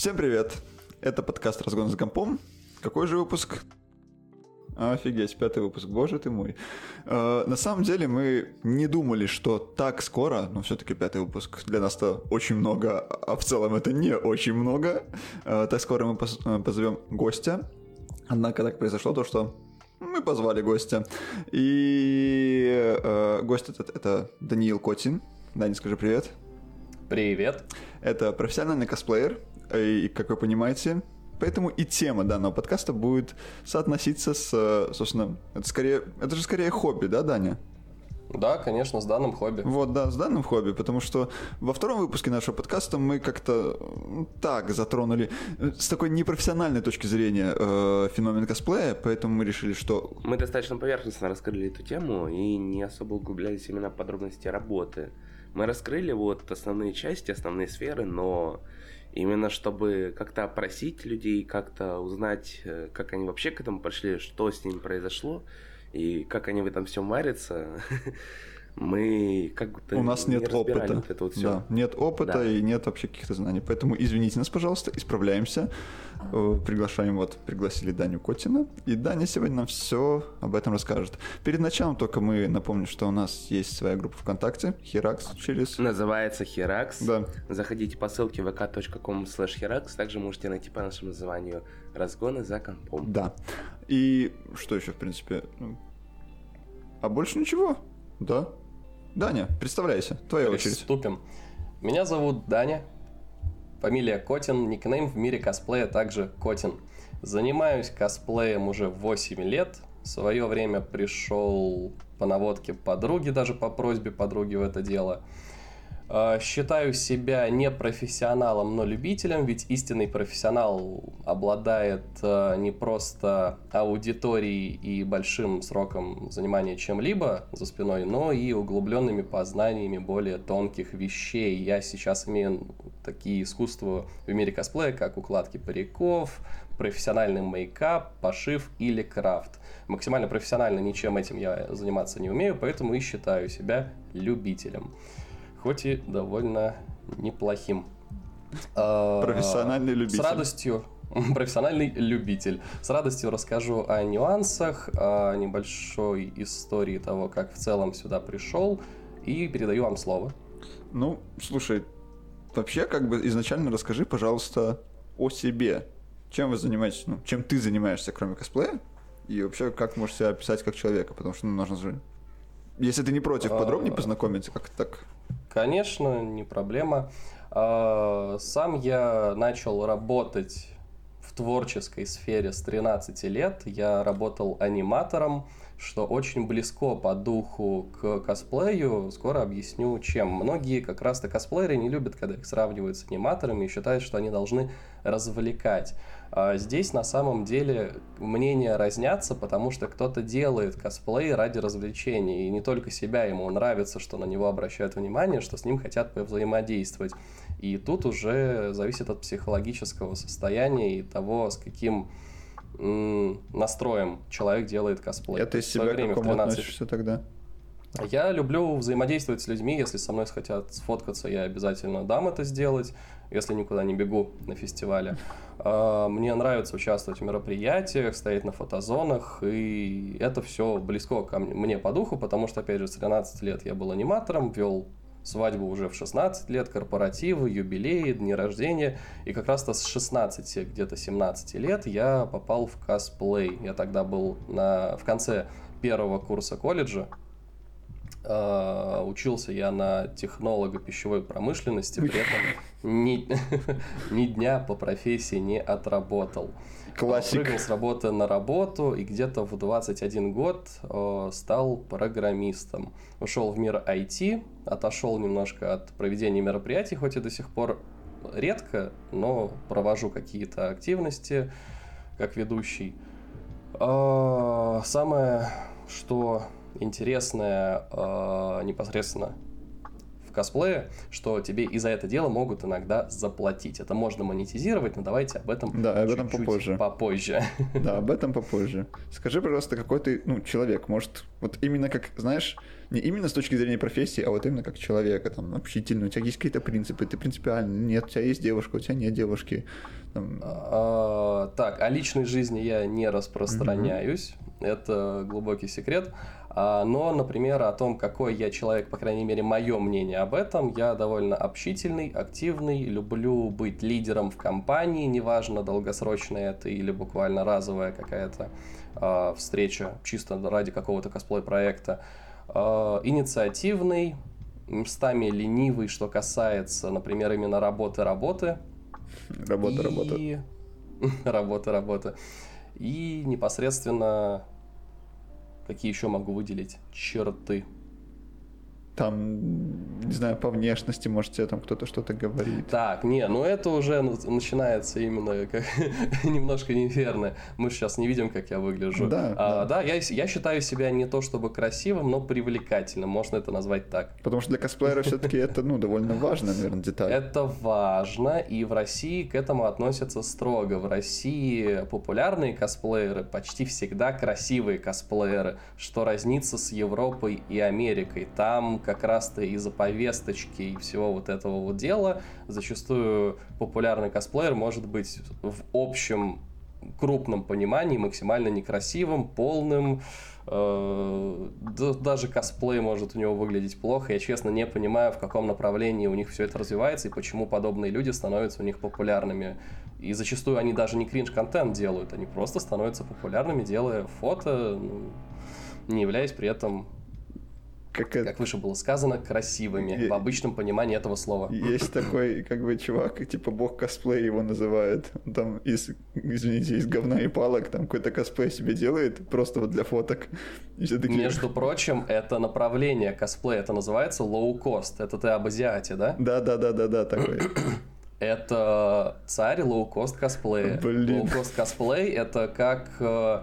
Всем привет! Это подкаст «Разгон с компом». Какой же выпуск? Офигеть, пятый выпуск, боже ты мой. Э, на самом деле мы не думали, что так скоро, но все-таки пятый выпуск для нас-то очень много, а в целом это не очень много. Э, так скоро мы э, позовем гостя. Однако так произошло то, что мы позвали гостя. И э, гость этот это Даниил Котин. Даня, скажи привет. Привет. Это профессиональный косплеер, и, как вы понимаете, поэтому и тема данного подкаста будет соотноситься с, э, собственно, это скорее, это же скорее хобби, да, Даня? Да, конечно, с данным хобби. Вот, да, с данным хобби, потому что во втором выпуске нашего подкаста мы как-то так затронули э, с такой непрофессиональной точки зрения э, феномен косплея, поэтому мы решили, что... Мы достаточно поверхностно раскрыли эту тему и не особо углублялись именно в подробности работы. Мы раскрыли вот основные части, основные сферы, но именно чтобы как-то опросить людей, как-то узнать, э, как они вообще к этому пошли, что с ними произошло, и как они в этом всем варятся, мы как будто У нас нет опыта. Вот это вот все. Да, нет опыта Да. и нет вообще каких-то знаний. Поэтому извините нас, пожалуйста, исправляемся. Э, Приглашаем, вот, пригласили Даню Котина. И Даня сегодня нам все об этом расскажет. Перед началом только мы напомним, что у нас есть своя группа ВКонтакте, Херакс, через... Называется Херакс. Да. Заходите по ссылке vk.com herax. Также можете найти по нашему названию разгоны за компом. Да. И что еще, в принципе? ну, А больше ничего? Да. Даня, представляйся, твоя очередь. Приступим. Меня зовут Даня. Фамилия Котин, никнейм в мире косплея также Котин. Занимаюсь косплеем уже 8 лет. В свое время пришел по наводке подруги, даже по просьбе подруги в это дело. Э, Считаю себя не профессионалом, но любителем, ведь истинный профессионал обладает э, не просто аудиторией и большим сроком занимания чем-либо за спиной, но и углубленными познаниями более тонких вещей. Я сейчас имею такие искусства в мире косплея, как укладки париков, профессиональный мейкап, пошив или крафт. Максимально профессионально ничем этим я заниматься не умею, поэтому и считаю себя любителем хоть и довольно неплохим. А, Профессиональный любитель. С радостью, профессиональный любитель. С радостью расскажу о нюансах, о небольшой истории того, как в целом сюда пришел, и передаю вам слово. Ну, слушай, вообще, как бы изначально расскажи, пожалуйста, о себе. Чем вы занимаетесь, ну, чем ты занимаешься, кроме косплея? И вообще, как можешь себя описать как человека? Потому что, ну, нужно же... Если ты не против, подробнее А. познакомиться, как так? Конечно, не проблема. А, Сам я начал работать в творческой сфере с 13 лет. Я работал аниматором, что очень близко по духу к косплею. Скоро объясню, чем. Многие как раз-то косплееры не любят, когда их сравнивают с аниматорами и считают, что они должны развлекать. А Здесь на самом деле мнения разнятся, потому что кто-то делает косплей ради развлечения, и не только себя, ему нравится, что на него обращают внимание, что с ним хотят повзаимодействовать. И тут уже зависит от психологического состояния и того, с каким настроем человек делает косплей. Это из В себя к время, в какому 13 относишься тогда? я люблю взаимодействовать с людьми. Если со мной хотят сфоткаться, я обязательно дам это сделать, если никуда не бегу на фестивале. А, Мне нравится участвовать в мероприятиях, стоять на фотозонах, и это все близко ко мне, мне по духу, потому что, опять же, с 13 лет я был аниматором, вел свадьбу уже в 16 лет, корпоративы, юбилеи, дни рождения. И как раз-то с 16, где-то 17 лет я попал в косплей. Я тогда был на, в конце первого курса колледжа. Э, Учился я на технолога пищевой промышленности, при этом ни, ни дня по профессии не отработал. Классик. Прыгал с работы на работу и где-то в 21 год э, стал программистом. Ушел в мир IT, отошел немножко от проведения мероприятий, хоть и до сих пор редко, но провожу какие-то активности как ведущий. Э, Самое, что интересное э, непосредственно в косплее, что тебе и за это дело могут иногда заплатить. Это можно монетизировать, но давайте об этом Да, об этом попозже. попозже. Да, об этом попозже. Скажи, пожалуйста, какой ты, ну, человек, может, вот именно как, знаешь, не именно с точки зрения профессии, а вот именно как человека, там, общительный, у тебя есть какие-то принципы, ты принципиальный, нет, у тебя есть девушка, у тебя нет девушки. Там, А, Так, о личной жизни я не распространяюсь, это глубокий секрет. Но, например, о том, какой я человек, по крайней мере, мое мнение об этом, я довольно общительный, активный, люблю быть лидером в компании, неважно, долгосрочная это или буквально разовая какая-то а, встреча, чисто ради какого-то косплей-проекта. А, Инициативный, местами ленивый, что касается, например, именно работы-работы. работа, работа. И... работа, работа. И непосредственно какие еще могу выделить черты. Там, не знаю, по внешности, может, тебе там кто-то что-то говорит. Так, не, ну это уже на- начинается именно как немножко неверно. Мы сейчас не видим, как я выгляжу. Да, А, да. да, я, я считаю себя не то чтобы красивым, но привлекательным, можно это назвать так. Потому что для косплеера все-таки это, ну, довольно важная, наверное, деталь. Это важно, и в России к этому относятся строго. В России популярные косплееры почти всегда красивые косплееры, что разнится с Европой и Америкой. Там как раз-то из-за повесточки и всего вот этого вот дела зачастую популярный косплеер может быть в общем крупном понимании максимально некрасивым, полным, э, да- даже косплей может у него выглядеть плохо. Я честно не понимаю, в каком направлении у них все это развивается и почему подобные люди становятся у них популярными. И зачастую они даже не кринж-контент делают, они просто становятся популярными, делая фото, ну, не являясь при этом, Как как выше было сказано, красивыми Е- в обычном понимании этого слова. Есть такой, как бы, чувак, типа бог косплей его называют. Он Там из, извините, из говна и палок там какой-то косплей себе делает, просто вот для фоток. И все такие... Между прочим, это направление косплея, это называется лоу-кост. Это ты об азиате, да? Да-да-да-да-да, такой. Это царь лоу-кост косплея. Блин. Лоу-кост косплей это как э,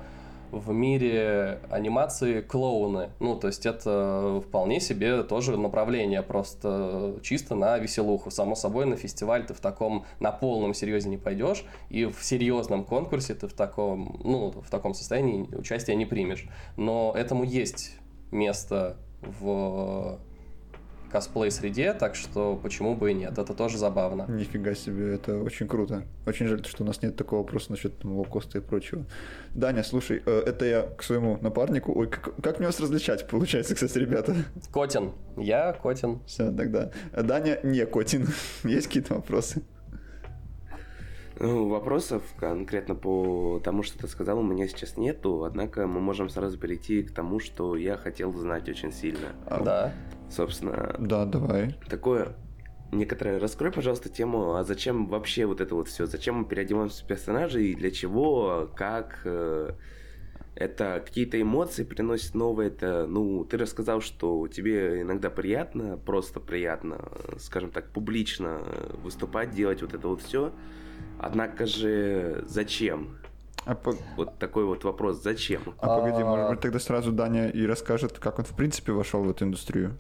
в мире анимации клоуны. Ну, то есть это вполне себе тоже направление, просто чисто на веселуху. Само собой, на фестиваль ты в таком, на полном серьезе не пойдешь, и в серьезном конкурсе ты в таком, ну, в таком состоянии участия не примешь. Но этому есть место в косплей-среде, так что почему бы и нет, это тоже забавно. Нифига себе, это очень круто. Очень жаль, что у нас нет такого вопроса насчет там, лоукоста и прочего. Даня, слушай, э, это я к своему напарнику. Ой, как, как мне вас различать, получается, кстати, ребята? Котин. Я Котин. Все, тогда. Даня не Котин. Есть какие-то вопросы? Ну, вопросов конкретно по тому, что ты сказал, у меня сейчас нету, однако мы можем сразу перейти к тому, что я хотел знать очень сильно. А, Да. Собственно, Да, давай. такое некоторое. Раскрой, пожалуйста, тему, а зачем вообще вот это вот все? Зачем мы переодеваемся в персонажей и для чего, как э, это какие-то эмоции приносит новые? Это, ну, ты рассказал, что тебе иногда приятно, просто приятно, скажем так, публично выступать, делать вот это вот все. Однако же зачем? А, по- Вот такой вот вопрос, зачем? а погоди, А- может быть, тогда сразу Даня и расскажет, как он в принципе вошел в эту индустрию?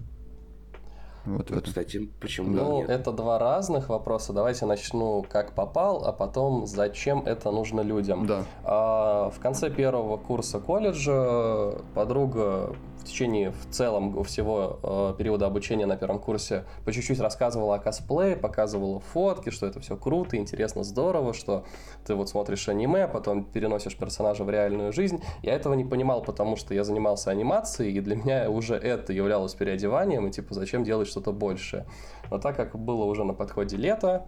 Вот в Ну, это. кстати, почему Ну, нет? это два разных вопроса. Давайте начну как попал, а потом зачем это нужно людям. Да. А, в конце первого курса колледжа подруга течение в целом всего э, периода обучения на первом курсе по чуть-чуть рассказывала о косплее, показывала фотки, что это все круто, интересно, здорово, что ты вот смотришь аниме, а потом переносишь персонажа в реальную жизнь. Я этого не понимал, потому что я занимался анимацией, и для меня уже это являлось переодеванием, и типа зачем делать что-то большее. Но так как было уже на подходе лето,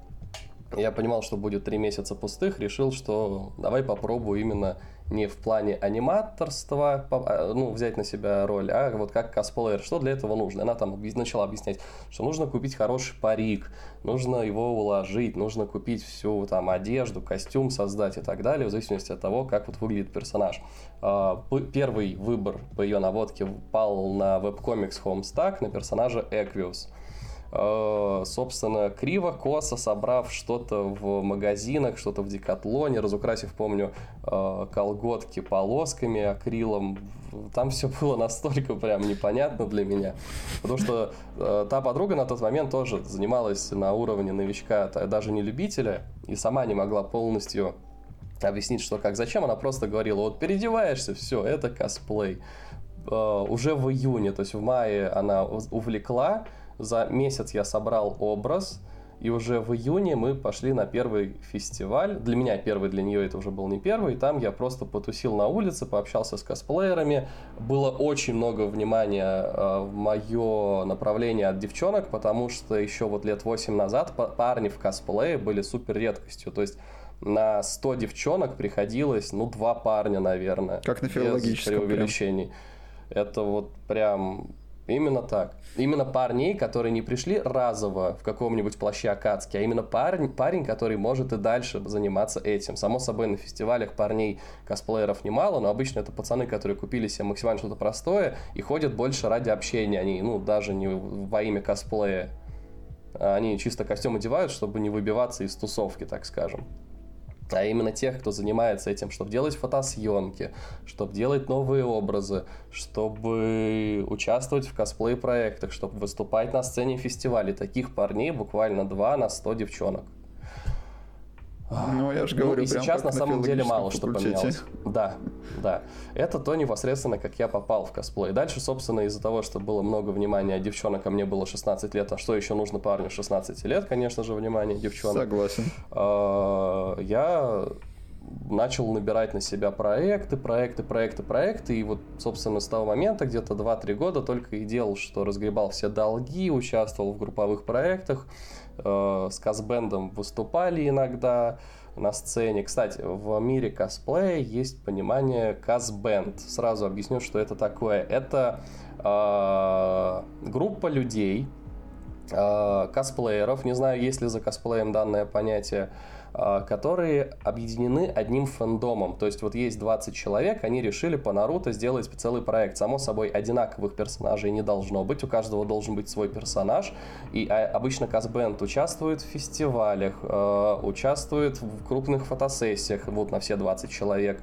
я понимал, что будет три месяца пустых, решил, что давай попробую именно не в плане аниматорства, а, ну, взять на себя роль, а вот как косплеер, что для этого нужно. Она там начала объяснять, что нужно купить хороший парик, нужно его уложить, нужно купить всю там одежду, костюм создать и так далее, в зависимости от того, как вот выглядит персонаж. А, Первый выбор по ее наводке пал на веб-комикс Homestuck на персонажа Эквиус. Э, собственно, криво, косо собрав что-то в магазинах, что-то в Декатлоне, разукрасив, помню, э, колготки полосками, акрилом. Там все было настолько прям непонятно для меня. Потому что э, та подруга на тот момент тоже занималась на уровне новичка, даже не любителя, и сама не могла полностью объяснить, что как, зачем. Она просто говорила, вот переодеваешься, все, это косплей. Уже в июне, то есть в мае она увлекла, за месяц я собрал образ, и уже в июне мы пошли на первый фестиваль. Для меня первый, для нее это уже был не первый. Там я просто потусил на улице, пообщался с косплеерами. Было очень много внимания э, в мое направление от девчонок, потому что еще вот лет 8 назад парни в косплее были супер редкостью. То есть на 100 девчонок приходилось, ну, два парня, наверное. Как на филологическом. Без преувеличений. Прям. Это вот прям Именно так. Именно парней, которые не пришли разово в каком-нибудь плаще Акацки, а именно парень, парень, который может и дальше заниматься этим. Само собой, на фестивалях парней косплееров немало, но обычно это пацаны, которые купили себе максимально что-то простое и ходят больше ради общения. Они, ну, даже не во имя косплея. Они чисто костюм одевают, чтобы не выбиваться из тусовки, так скажем а именно тех, кто занимается этим, чтобы делать фотосъемки, чтобы делать новые образы, чтобы участвовать в косплей-проектах, чтобы выступать на сцене фестивалей. Таких парней буквально два на 100 девчонок. Ну, я же говорю, ну, и сейчас на, самом деле мало что поменялось. Да, да. Это то непосредственно, как я попал в косплей. Дальше, собственно, из-за того, что было много внимания девчонок, а мне было 16 лет, а что еще нужно парню 16 лет, конечно же, внимание девчонок. Согласен. А, я начал набирать на себя проекты, проекты, проекты, проекты. И вот, собственно, с того момента, где-то 2-3 года только и делал, что разгребал все долги, участвовал в групповых проектах с Казбендом выступали иногда на сцене. Кстати, в мире косплея есть понимание Казбенд. Сразу объясню, что это такое. Это э, группа людей, э, косплееров, не знаю, есть ли за косплеем данное понятие, которые объединены одним фэндомом. То есть вот есть 20 человек, они решили по Наруто сделать целый проект. Само собой, одинаковых персонажей не должно быть, у каждого должен быть свой персонаж. И а, обычно Казбенд участвует в фестивалях, а, участвует в крупных фотосессиях, вот на все 20 человек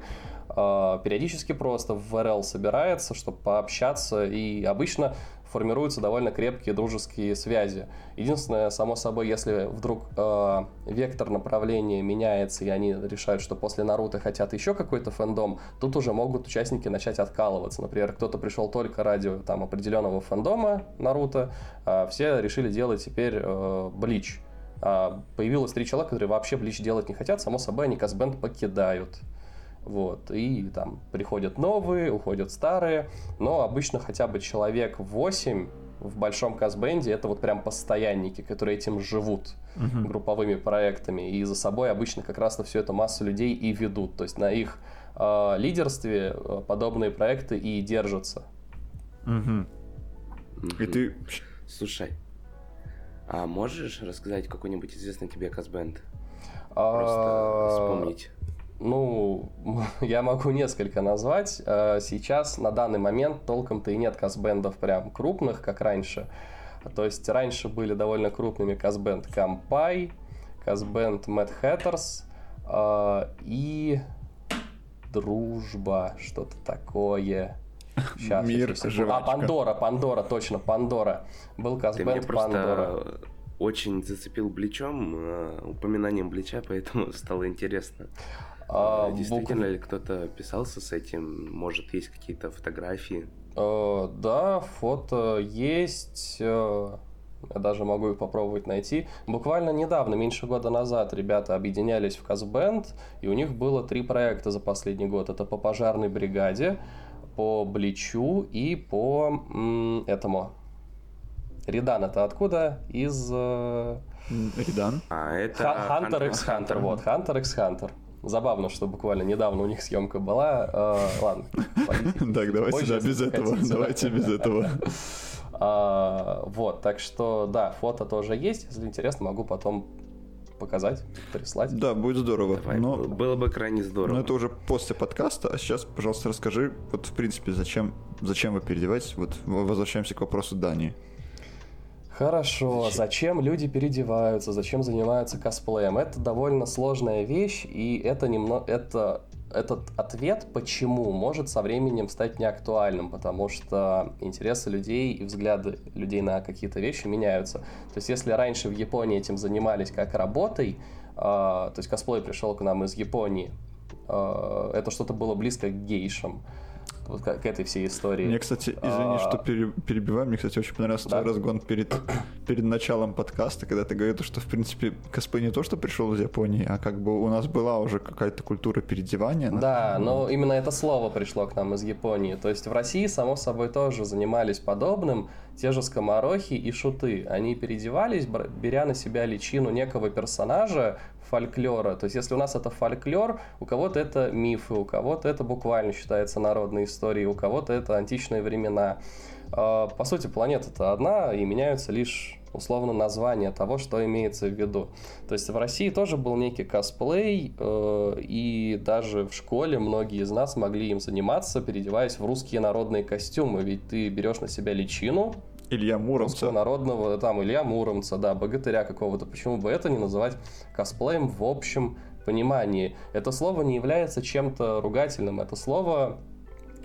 периодически просто в ВРЛ собирается, чтобы пообщаться, и обычно формируются довольно крепкие дружеские связи. Единственное, само собой, если вдруг э, вектор направления меняется, и они решают, что после Наруто хотят еще какой-то фэндом, тут уже могут участники начать откалываться. Например, кто-то пришел только ради там, определенного фэндома Наруто, а все решили делать теперь э, Блич. А появилось три человека, которые вообще Блич делать не хотят, само собой, они Казбенд покидают. Вот, и там приходят новые, уходят старые, но обычно хотя бы человек 8 в большом казбенде это вот прям постоянники, которые этим живут uh-huh. групповыми проектами, и за собой обычно как раз на все это массу людей и ведут. То есть на их э, лидерстве э, подобные проекты и держатся. Uh-huh. И ты... Слушай, а можешь рассказать какой-нибудь известный тебе казбенд? А, Просто вспомнить. Ну, я могу несколько назвать. Э, сейчас, на данный момент, толком-то и нет казбендов прям крупных, как раньше. То есть раньше были довольно крупными казбенд Кампай, казбенд Mad Hatters э, и Дружба, что-то такое. Сейчас, Мир сейчас, А, Пандора, Пандора, точно, Пандора. Был казбенд Пандора очень зацепил Бличом, э, упоминанием Блича, поэтому стало интересно. А, э, Действительно букв... ли кто-то писался с этим? Может, есть какие-то фотографии? Uh, да, фото есть. Uh, я даже могу их попробовать найти. Буквально недавно, меньше года назад, ребята объединялись в Казбенд, и у них было три проекта за последний год. Это по пожарной бригаде, по Бличу и по м- этому. Ридан это откуда? Из... Ридан? А, это... Hunter x Hunter, вот, Hunter x Hunter. Забавно, что буквально недавно у них съемка была. Э, ладно. Так, давайте да, без этого. Давайте без этого. А, вот, так что, да, фото тоже есть. Если интересно, могу потом показать, прислать. Да, будет здорово. Давай, но... Было бы крайне здорово. Но это уже после подкаста. А сейчас, пожалуйста, расскажи, вот, в принципе, зачем, зачем вы переодеваетесь? Вот возвращаемся к вопросу Дании. Хорошо, зачем? зачем люди переодеваются, зачем занимаются косплеем? Это довольно сложная вещь, и это немного, это этот ответ «почему» может со временем стать неактуальным, потому что интересы людей и взгляды людей на какие-то вещи меняются. То есть если раньше в Японии этим занимались как работой, э, то есть косплей пришел к нам из Японии, э, это что-то было близко к гейшам, вот к, к этой всей истории. Мне, кстати, извини, а... что перебиваю, мне, кстати, очень понравился да? твой разгон перед, перед началом подкаста, когда ты говорил, что, в принципе, косплей не то, что пришел из Японии, а как бы у нас была уже какая-то культура переодевания. Да, но именно это слово пришло к нам из Японии. То есть в России, само собой, тоже занимались подобным, те же скоморохи и шуты. Они переодевались, беря на себя личину некого персонажа, фольклора. То есть, если у нас это фольклор, у кого-то это мифы, у кого-то это буквально считается народной историей, у кого-то это античные времена. А, по сути, планета-то одна, и меняются лишь условно название того, что имеется в виду. То есть в России тоже был некий косплей, э, и даже в школе многие из нас могли им заниматься, переодеваясь в русские народные костюмы. Ведь ты берешь на себя личину, Илья Муромца. народного, там, Илья Муромца, да, богатыря какого-то. Почему бы это не называть косплеем в общем понимании? Это слово не является чем-то ругательным. Это слово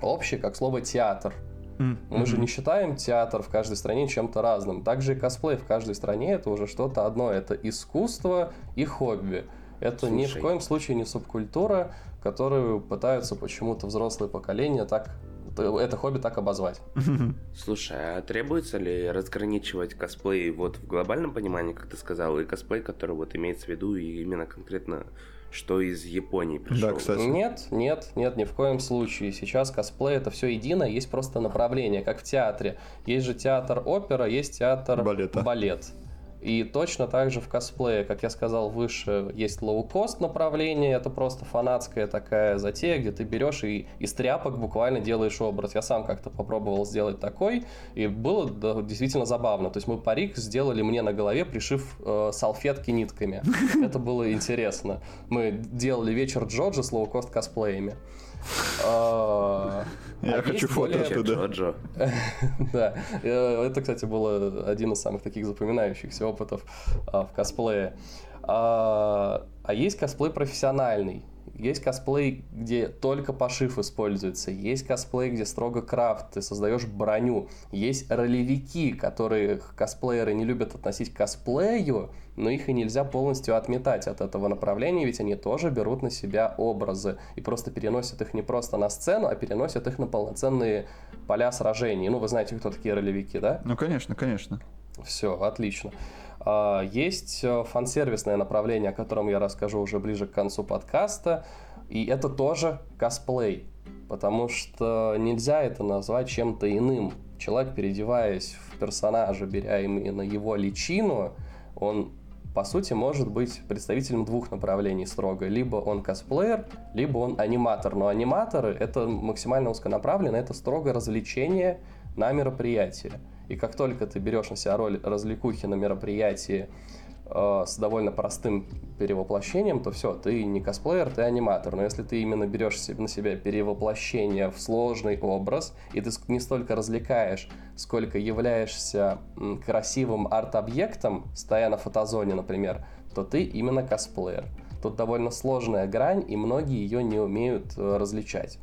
общее, как слово театр. Mm-hmm. Мы же не считаем театр в каждой стране чем-то разным. Также и косплей в каждой стране это уже что-то одно. Это искусство и хобби. Это Слушай. ни в коем случае не субкультура, которую пытаются почему-то взрослые поколения так это хобби так обозвать. Слушай, а требуется ли разграничивать косплей вот в глобальном понимании, как ты сказал, и косплей, который вот имеется в виду и именно конкретно что из Японии пришел. Да, кстати. Нет, нет, нет, ни в коем случае. Сейчас косплей это все едино, есть просто направление, как в театре. Есть же театр опера, есть театр Балета. балет. И точно так же в косплее, как я сказал выше, есть лоу-кост направление, это просто фанатская такая затея, где ты берешь и из тряпок буквально делаешь образ. Я сам как-то попробовал сделать такой, и было да, действительно забавно. То есть мы парик сделали мне на голове, пришив э, салфетки нитками. Это было интересно. Мы делали вечер Джоджа с лоу-кост косплеями. А, Я а хочу фото оттуда. Да, э, это, кстати, был один из самых таких запоминающихся опытов а, в косплее. А есть косплей профессиональный. Есть косплей, где только пошив используется. Есть косплей, где строго крафт, ты создаешь броню. Есть ролевики, которые косплееры не любят относить к косплею, но их и нельзя полностью отметать от этого направления, ведь они тоже берут на себя образы и просто переносят их не просто на сцену, а переносят их на полноценные поля сражений. Ну, вы знаете, кто такие ролевики, да? Ну, конечно, конечно. Все, отлично. А, есть э, фан-сервисное направление, о котором я расскажу уже ближе к концу подкаста. И это тоже косплей, потому что нельзя это назвать чем-то иным. Человек, переодеваясь в персонажа, беря именно его личину, он по сути, может быть представителем двух направлений строго. Либо он косплеер, либо он аниматор. Но аниматоры — это максимально узконаправленно, это строго развлечение на мероприятии. И как только ты берешь на себя роль развлекухи на мероприятии э, с довольно простым перевоплощением, то все, ты не косплеер, ты аниматор. Но если ты именно берешь на себя перевоплощение в сложный образ, и ты не столько развлекаешь, сколько являешься красивым арт-объектом, стоя на фотозоне, например, то ты именно косплеер. Тут довольно сложная грань, и многие ее не умеют э, различать.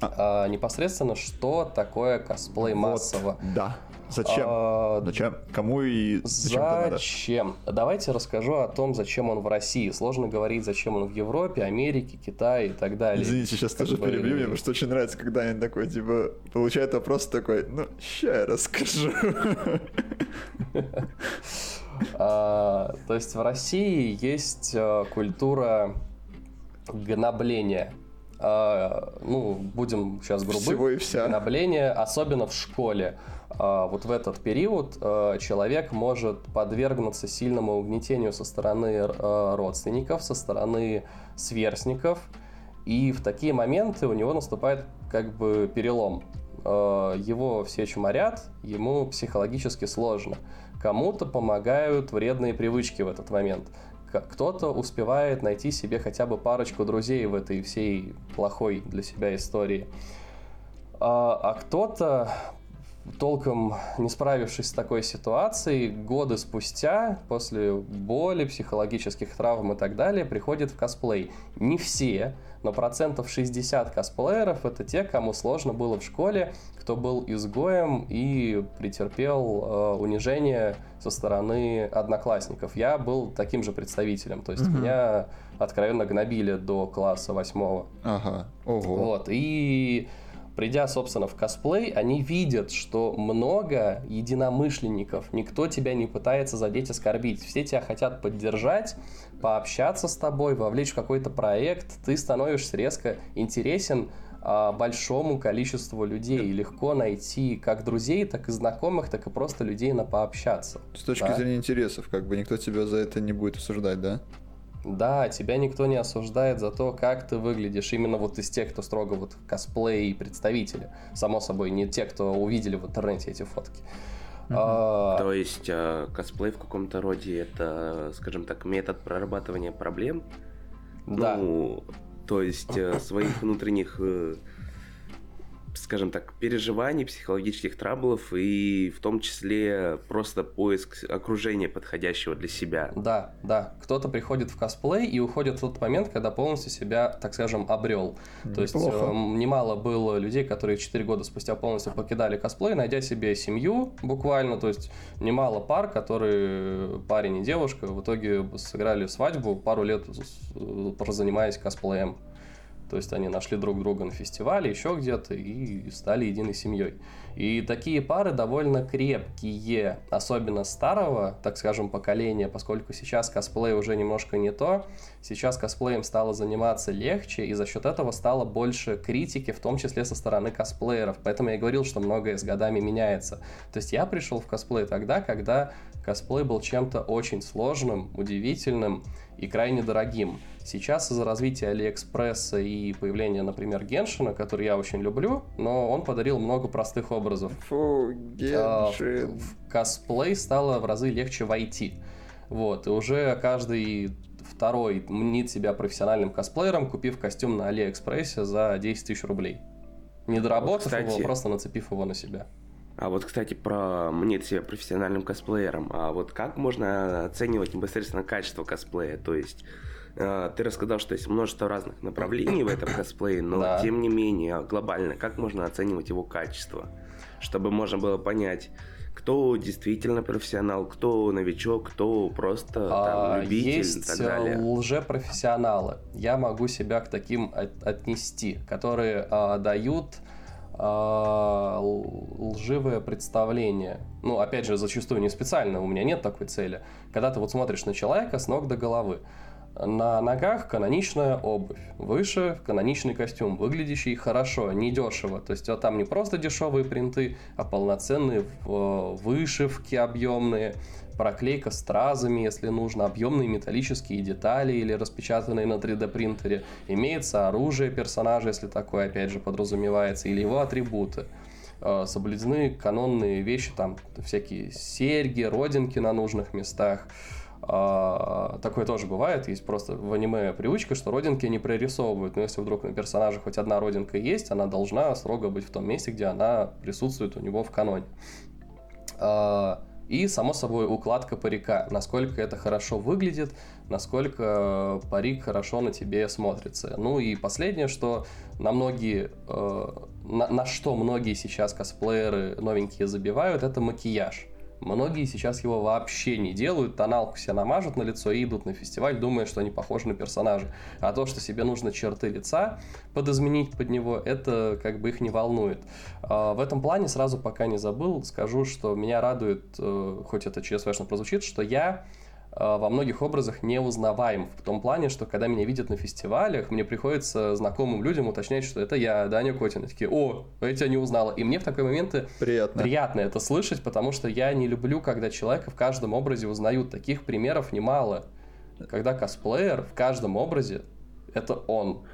А, непосредственно, что такое косплей вот, массово. Да. Зачем? А, зачем? Кому и зачем? Зачем? Давайте расскажу о том, зачем он в России. Сложно говорить, зачем он в Европе, Америке, Китае и так далее. Извините, сейчас тоже бы... перебью, мне что очень нравится, когда они такой, типа, получает вопрос такой, ну, ща я расскажу. А, то есть в России есть э, культура гнобления а, ну, будем сейчас грубы, Всего и вся. гнобление, особенно в школе. А, вот в этот период а, человек может подвергнуться сильному угнетению со стороны родственников, со стороны сверстников, и в такие моменты у него наступает как бы перелом. Его все чморят, ему психологически сложно. Кому-то помогают вредные привычки в этот момент кто-то успевает найти себе хотя бы парочку друзей в этой всей плохой для себя истории. А, а кто-то толком не справившись с такой ситуацией, годы спустя, после боли, психологических травм и так далее, приходит в косплей. Не все, но процентов 60 косплееров это те, кому сложно было в школе, кто был изгоем и претерпел э, унижение со стороны одноклассников. Я был таким же представителем, то есть угу. меня откровенно гнобили до класса восьмого. Ага, ого. Вот, и придя, собственно, в косплей, они видят, что много единомышленников, никто тебя не пытается задеть, оскорбить, все тебя хотят поддержать, пообщаться с тобой, вовлечь в какой-то проект, ты становишься резко интересен а, большому количеству людей. И легко найти как друзей, так и знакомых, так и просто людей на пообщаться. С точки да? зрения интересов, как бы никто тебя за это не будет осуждать, да? Да, тебя никто не осуждает за то, как ты выглядишь. Именно вот из тех, кто строго вот косплей и представители. Само собой, не те, кто увидели в интернете эти фотки. Mm-hmm. А... То есть э, косплей в каком-то роде это, скажем так, метод прорабатывания проблем. Да. Ну, то есть э, своих внутренних э, скажем так, переживаний, психологических траблов и в том числе просто поиск окружения подходящего для себя. Да, да. Кто-то приходит в косплей и уходит в тот момент, когда полностью себя, так скажем, обрел. То есть э, немало было людей, которые 4 года спустя полностью покидали косплей, найдя себе семью буквально. То есть немало пар, которые парень и девушка в итоге сыграли свадьбу, пару лет занимаясь косплеем. То есть они нашли друг друга на фестивале, еще где-то и стали единой семьей. И такие пары довольно крепкие, особенно старого, так скажем, поколения, поскольку сейчас косплей уже немножко не то. Сейчас косплеем стало заниматься легче, и за счет этого стало больше критики, в том числе со стороны косплееров. Поэтому я говорил, что многое с годами меняется. То есть я пришел в косплей тогда, когда косплей был чем-то очень сложным, удивительным и крайне дорогим. Сейчас из-за развития Алиэкспресса и появления, например, Геншина, который я очень люблю, но он подарил много простых образов. Фу, Геншин. В косплей стало в разы легче войти. Вот, и уже каждый второй мнит себя профессиональным косплеером, купив костюм на Алиэкспрессе за 10 тысяч рублей. Не доработав вот, кстати, его, просто нацепив его на себя. А вот, кстати, про мнит себя профессиональным косплеером. А вот как можно оценивать непосредственно качество косплея? То есть а, ты рассказал, что есть множество разных направлений в этом косплее, но да. тем не менее, глобально, как можно оценивать его качество, чтобы можно было понять, кто действительно профессионал, кто новичок, кто просто там, а, любитель есть и так далее. лжепрофессионалы. Я могу себя к таким от- отнести, которые а, дают лживое представление. Ну, опять же, зачастую не специально, у меня нет такой цели. Когда ты вот смотришь на человека с ног до головы, на ногах каноничная обувь, выше каноничный костюм, выглядящий хорошо, недешево. То есть вот там не просто дешевые принты, а полноценные вышивки объемные, проклейка стразами, если нужно, объемные металлические детали или распечатанные на 3D принтере. Имеется оружие персонажа, если такое опять же подразумевается, или его атрибуты э, соблюдены канонные вещи, там всякие серьги, родинки на нужных местах, а, такое тоже бывает, есть просто в аниме привычка, что родинки не прорисовывают, но если вдруг на персонаже хоть одна родинка есть, она должна строго быть в том месте, где она присутствует у него в каноне. И, само собой, укладка парика, насколько это хорошо выглядит, насколько парик хорошо на тебе смотрится. Ну и последнее, что на многие, э, на, на что многие сейчас косплееры новенькие забивают, это макияж. Многие сейчас его вообще не делают, тоналку себе намажут на лицо и идут на фестиваль, думая, что они похожи на персонажа. А то, что себе нужно черты лица подизменить под него, это как бы их не волнует. А в этом плане сразу пока не забыл, скажу, что меня радует, э, хоть это ЧСВшно прозвучит, что я во многих образах неузнаваем. В том плане, что когда меня видят на фестивалях, мне приходится знакомым людям уточнять, что это я, Даня Котин. И такие, о, я тебя не узнала. И мне в такой момент приятно. приятно это слышать, потому что я не люблю, когда человека в каждом образе узнают. Таких примеров немало. Когда косплеер в каждом образе это он.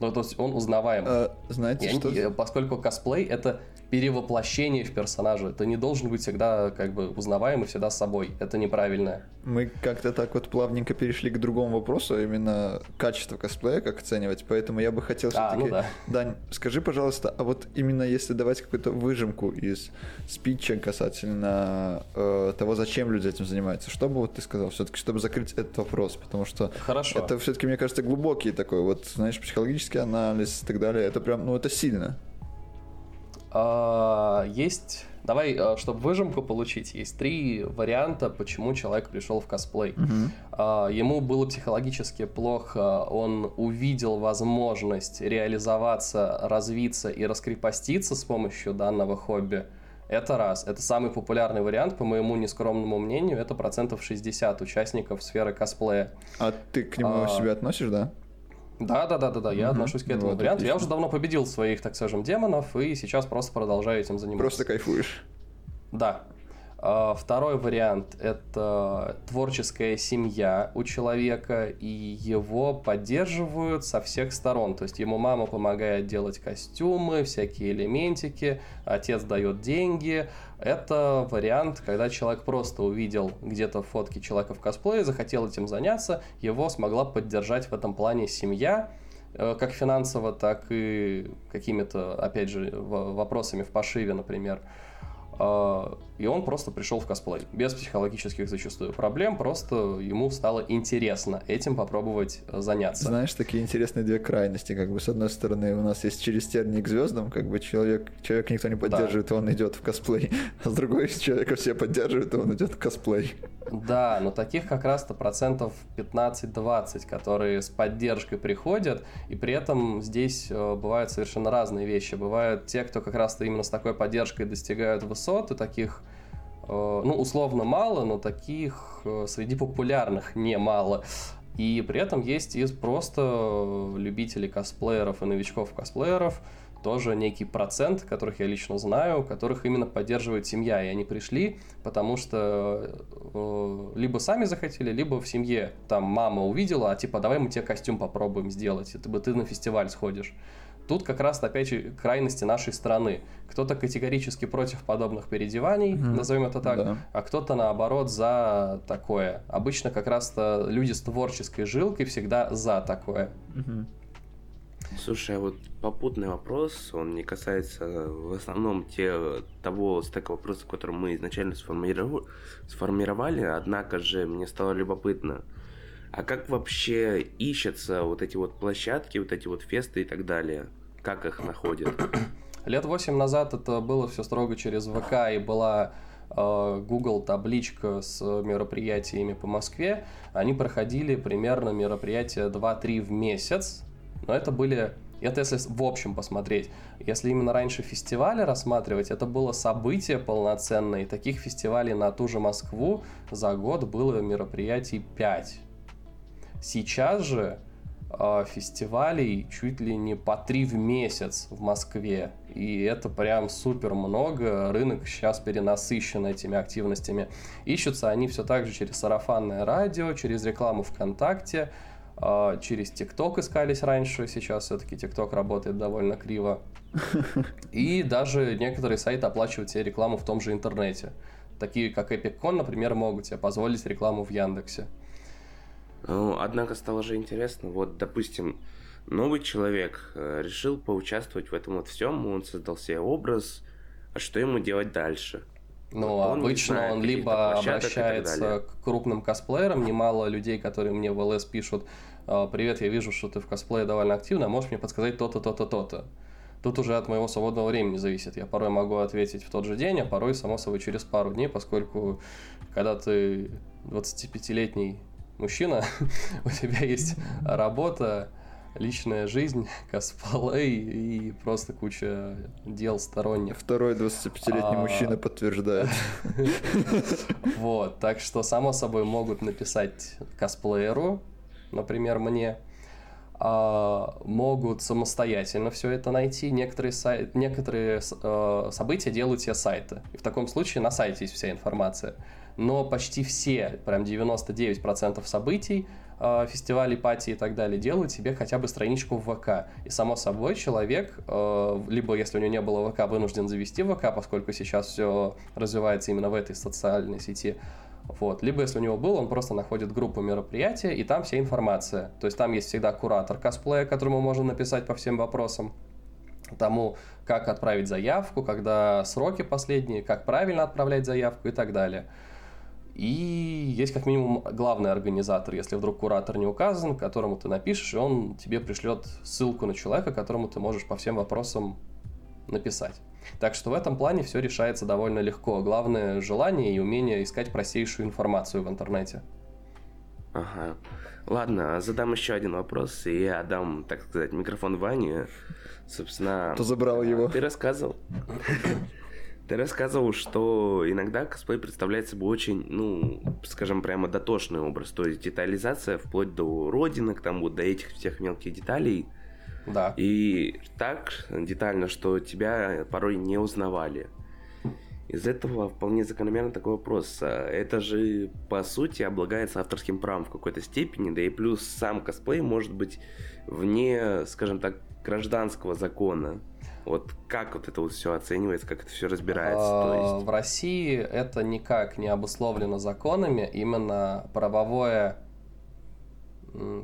Ну, то есть он узнаваем. А, знаете, я, что... Поскольку косплей это перевоплощение в персонажа. Ты не должен быть всегда как бы узнаваемый всегда с собой. Это неправильно. Мы как-то так вот плавненько перешли к другому вопросу, а именно качество косплея, как оценивать. Поэтому я бы хотел а, все-таки... Ну да. Дань, скажи, пожалуйста, а вот именно если давать какую-то выжимку из спича касательно э, того, зачем люди этим занимаются, что бы вот ты сказал все-таки, чтобы закрыть этот вопрос? Потому что Хорошо. это все-таки, мне кажется, глубокий такой вот, знаешь, психологический анализ и так далее. Это прям, ну это сильно. А, есть, давай, а, чтобы выжимку получить, есть три варианта, почему человек пришел в косплей. Uh-huh. Ему было психологически плохо, он увидел возможность реализоваться, развиться и раскрепоститься с помощью данного хобби. Это раз. Это самый популярный вариант, по моему нескромному мнению, это процентов 60 участников сферы косплея. А ты к нему а... себя относишь, да? Да, да, да, да, да. Я угу. отношусь к этому вот, варианту. Отлично. Я уже давно победил своих, так скажем, демонов, и сейчас просто продолжаю этим заниматься. Просто кайфуешь. Да. А, второй вариант – это творческая семья у человека, и его поддерживают со всех сторон. То есть ему мама помогает делать костюмы, всякие элементики, отец дает деньги. Это вариант, когда человек просто увидел где-то фотки человека в косплее, захотел этим заняться, его смогла поддержать в этом плане семья, э, как финансово, так и какими-то, опять же, вопросами в пошиве, например. И он просто пришел в косплей, без психологических зачастую проблем, просто ему стало интересно этим попробовать э, заняться. Знаешь, такие интересные две крайности, как бы с одной стороны у нас есть через терник к звездам, как бы человек, человек никто не поддерживает, да. он идет в косплей, а с другой человека все поддерживают, и он идет в косплей. Да, но таких как раз-то процентов 15-20, которые с поддержкой приходят, и при этом здесь э, бывают совершенно разные вещи. Бывают те, кто как раз-то именно с такой поддержкой достигают высот, и таких ну, условно мало, но таких э, среди популярных немало. И при этом есть и просто любители косплееров и новичков-косплееров, тоже некий процент, которых я лично знаю, которых именно поддерживает семья. И они пришли, потому что э, либо сами захотели, либо в семье там мама увидела, а типа давай мы тебе костюм попробуем сделать, это бы ты на фестиваль сходишь. Тут как раз, опять же, крайности нашей страны. Кто-то категорически против подобных переодеваний, mm-hmm. назовем это так, да. а кто-то, наоборот, за такое. Обычно как раз-то люди с творческой жилкой всегда за такое. Mm-hmm. Слушай, а вот попутный вопрос, он не касается в основном те, того стека вопросов, которые мы изначально сформировали, сформировали, однако же мне стало любопытно, а как вообще ищутся вот эти вот площадки, вот эти вот фесты и так далее? Как их находят? Лет восемь назад это было все строго через ВК и была э, Google табличка с мероприятиями по Москве. Они проходили примерно мероприятия 2-3 в месяц. Но это были это если в общем посмотреть. Если именно раньше фестивали рассматривать, это было событие полноценное. И таких фестивалей на ту же Москву за год было мероприятий 5. Сейчас же фестивалей чуть ли не по три в месяц в Москве. И это прям супер много. Рынок сейчас перенасыщен этими активностями. Ищутся они все так же через сарафанное радио, через рекламу ВКонтакте, э, через ТикТок искались раньше. Сейчас все-таки ТикТок работает довольно криво. И даже некоторые сайты оплачивают себе рекламу в том же интернете. Такие как EpicCon, например, могут себе позволить рекламу в Яндексе. Ну, однако стало же интересно, вот, допустим, новый человек э, решил поучаствовать в этом вот всем, он создал себе образ, а что ему делать дальше? Ну, он обычно знает, он либо обращается к крупным косплеерам, немало людей, которые мне в ЛС пишут, «А, привет, я вижу, что ты в косплее довольно активно, можешь мне подсказать то-то, то-то, то-то. Тут уже от моего свободного времени зависит. Я порой могу ответить в тот же день, а порой, само собой, через пару дней, поскольку когда ты 25-летний мужчина, у тебя есть работа, личная жизнь, косплей и просто куча дел сторонних. Второй 25-летний а... мужчина подтверждает. Вот, так что, само собой, могут написать косплееру, например, мне, а, могут самостоятельно все это найти. Некоторые, сайт, некоторые э, события делают все сайты. И в таком случае на сайте есть вся информация но почти все, прям 99% событий э, фестивалей, пати и так далее, делают себе хотя бы страничку в ВК. И само собой человек, э, либо если у него не было ВК, вынужден завести ВК, поскольку сейчас все развивается именно в этой социальной сети. Вот. Либо, если у него был, он просто находит группу мероприятия, и там вся информация. То есть там есть всегда куратор косплея, которому можно написать по всем вопросам тому, как отправить заявку, когда сроки последние, как правильно отправлять заявку и так далее. И есть как минимум главный организатор, если вдруг куратор не указан, которому ты напишешь, и он тебе пришлет ссылку на человека, которому ты можешь по всем вопросам написать. Так что в этом плане все решается довольно легко. Главное желание и умение искать простейшую информацию в интернете. Ага. Ладно, задам еще один вопрос, и я отдам, так сказать, микрофон Ване. Собственно... Кто забрал его? Ты рассказывал. Ты рассказывал, что иногда косплей представляет собой очень, ну, скажем, прямо дотошный образ. То есть детализация вплоть до родинок, там вот до этих всех мелких деталей. Да. И так детально, что тебя порой не узнавали. Из этого вполне закономерно такой вопрос. Это же, по сути, облагается авторским правом в какой-то степени, да и плюс сам косплей может быть вне, скажем так, гражданского закона. Вот как вот это вот все оценивается, как это все разбирается? То А, есть... В России это никак не обусловлено законами, именно правовое,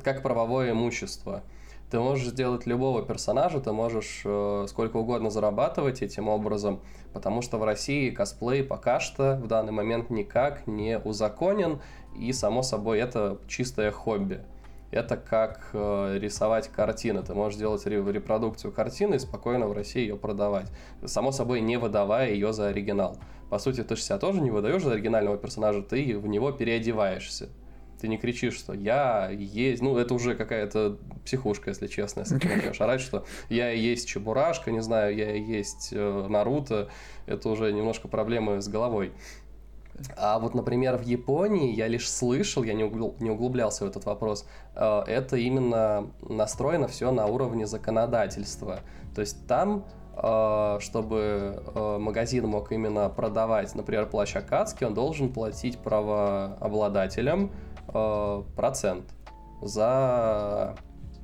как правовое имущество. Ты можешь сделать любого персонажа, ты можешь э, сколько угодно зарабатывать этим образом, потому что в России косплей пока что в данный момент никак не узаконен, и само собой это чистое хобби. Это как э, рисовать картины. Ты можешь делать ре- репродукцию картины и спокойно в России ее продавать. Само собой, не выдавая ее за оригинал. По сути, ты же себя тоже не выдаешь за оригинального персонажа, ты в него переодеваешься. Ты не кричишь, что я есть... Ну, это уже какая-то психушка, если честно, если ты начнешь орать, что я есть Чебурашка, не знаю, я есть э, Наруто. Это уже немножко проблемы с головой. А вот, например, в Японии я лишь слышал, я не, угл- не углублялся в этот вопрос, э, это именно настроено все на уровне законодательства. То есть там, э, чтобы э, магазин мог именно продавать, например, плащ Акацки, он должен платить правообладателям процент за,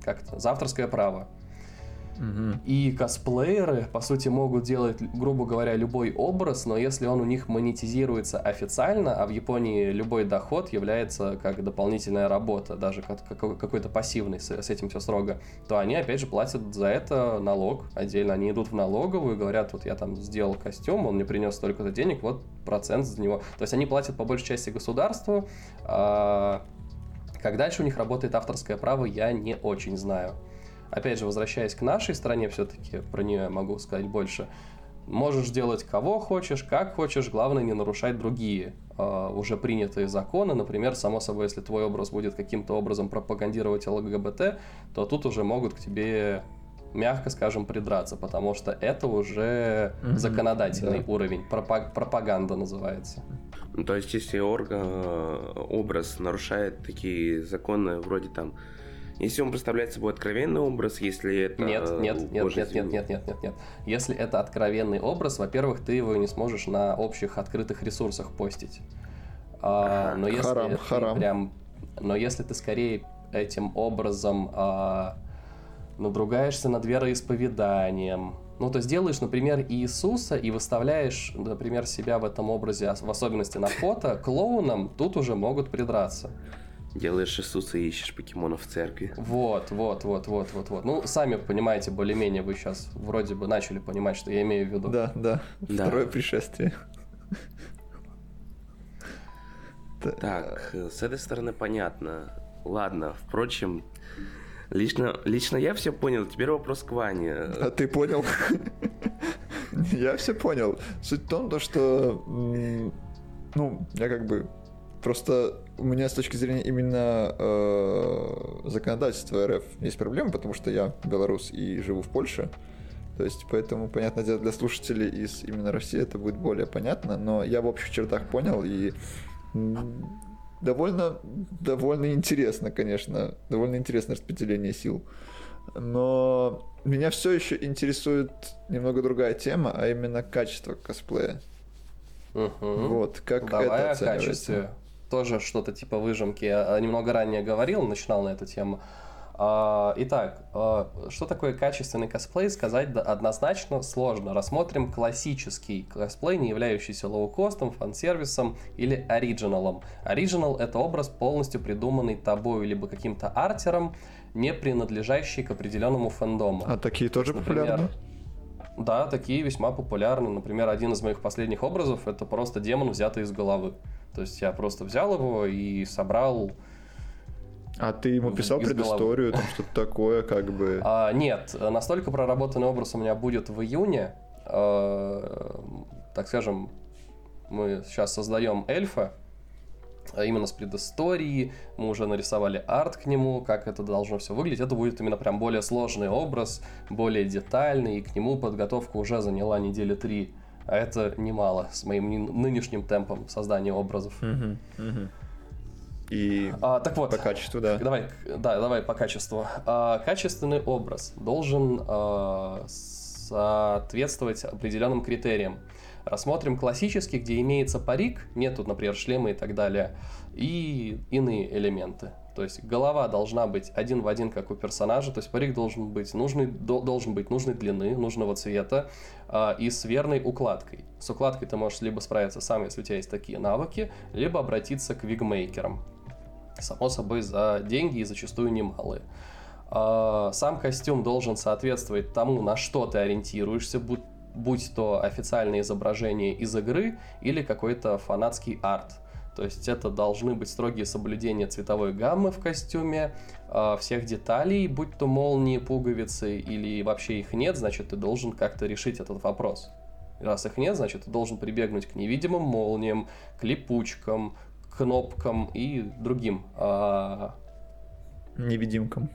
как это, за авторское право. Мгм. И косплееры, по сути, могут делать, грубо говоря, любой образ, но если он у них монетизируется официально, а в Японии любой доход является как дополнительная работа, даже как- как- какой-то пассивный, с, с этим все строго, то они, опять же, платят за это налог отдельно. Они идут в налоговую и говорят, вот я там сделал костюм, он мне принес столько-то денег, вот процент за него. То есть они платят по большей части государству, а как дальше у них работает авторское право, я не очень знаю. Опять же, возвращаясь к нашей стране, все-таки про нее я могу сказать больше. Можешь делать кого хочешь, как хочешь, главное не нарушать другие э, уже принятые законы. Например, само собой, если твой образ будет каким-то образом пропагандировать ЛГБТ, то тут уже могут к тебе мягко скажем, придраться, потому что это уже Мгм, законодательный да. уровень, пропа- пропаганда называется. Ну, то есть, если орга образ нарушает такие законы, вроде там, если он представляет собой откровенный образ, если это... Нет, нет, нет, Боже, нет, нет, нет, нет, нет, нет. Если это откровенный образ, во-первых, ты его не сможешь на общих открытых ресурсах постить. А, но если Харам, ты харам. прям, но если ты скорее этим образом а, надругаешься над вероисповеданием, ну, то есть делаешь, например, Иисуса и выставляешь, например, себя в этом образе, в особенности на фото, клоуном, тут уже могут придраться. Делаешь Иисуса и ищешь покемонов в церкви. Вот, вот, вот, вот, вот, вот. Ну, сами понимаете, более-менее вы сейчас вроде бы начали понимать, что я имею в виду. Да, да. Да. Второе пришествие. Так, э, с этой стороны понятно. Ладно, впрочем, лично, лично я все понял. Теперь вопрос к Ване. А ты понял? Я все понял. Суть в том, то, что, ну, я как бы просто у меня с точки зрения именно э, законодательства РФ есть проблемы, потому что я белорус и живу в Польше. То есть, поэтому, понятное дело, для слушателей из именно России это будет более понятно, но я в общих чертах понял и довольно, довольно интересно, конечно, довольно интересное распределение сил. Но меня все еще интересует немного другая тема, а именно качество косплея. Мгм. Вот, как Давай это о качестве. Тоже что-то типа выжимки а, немного ранее говорил, начинал на эту тему. А, итак, а, что такое качественный косплей, сказать однозначно сложно. Рассмотрим классический косплей, не являющийся лоукостом, фан-сервисом или оригиналом. Оригинал — это образ, полностью придуманный тобой либо каким-то артером, не принадлежащий к определенному фэндому. А такие тоже Например, популярны? Да, такие весьма популярны. Например, один из моих последних образов — это просто демон, взятый из головы. То есть я просто взял его и собрал а ты ему писал предысторию, там что-то такое, как бы? А, нет, настолько проработанный образ у меня будет в июне. А, так скажем, мы сейчас создаем эльфа, именно с предысторией, мы уже нарисовали арт к нему, как это должно все выглядеть. Это будет именно прям более сложный образ, более детальный, и к нему подготовка уже заняла недели три. А это немало с моим нынешним темпом создания образов. И а, так вот, по качеству, да. Давай, да, давай по качеству. А, качественный образ должен а, соответствовать определенным критериям. Рассмотрим классический, где имеется парик, нет тут, например, шлема и так далее, и иные элементы. То есть голова должна быть один в один, как у персонажа, то есть парик должен быть нужный, должен быть нужной длины, нужного цвета э, и с верной укладкой. С укладкой ты можешь либо справиться сам, если у тебя есть такие навыки, либо обратиться к вигмейкерам само собой, за деньги и зачастую немалые. А, сам костюм должен соответствовать тому, на что ты ориентируешься, будь, будь то официальное изображение из игры или какой-то фанатский арт. То есть это должны быть строгие соблюдения цветовой гаммы в костюме, а, всех деталей, будь то молнии, пуговицы или вообще их нет, значит ты должен как-то решить этот вопрос. Раз их нет, значит ты должен прибегнуть к невидимым молниям, к липучкам, кнопкам и другим. А... Невидимкам.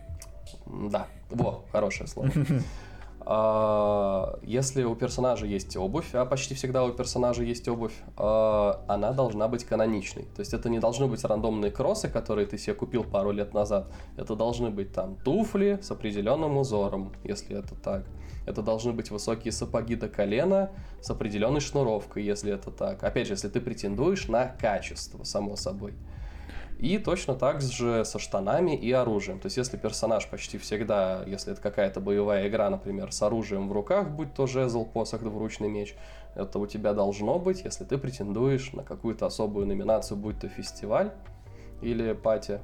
Да, во, хорошее слово. А, если у персонажа есть обувь, а почти всегда у персонажа есть обувь, а, она должна быть каноничной. То есть это не должны быть рандомные кроссы, которые ты себе купил пару лет назад. Это должны быть там туфли с определенным узором, если это так. Это должны быть высокие сапоги до колена с определенной шнуровкой, если это так. Опять же, если ты претендуешь на качество, само собой. И точно так же со штанами и оружием. То есть, если персонаж почти всегда, если это какая-то боевая игра, например, с оружием в руках, будь то жезл, посох, двуручный меч, это у тебя должно быть, если ты претендуешь на какую-то особую номинацию, будь то фестиваль или пати,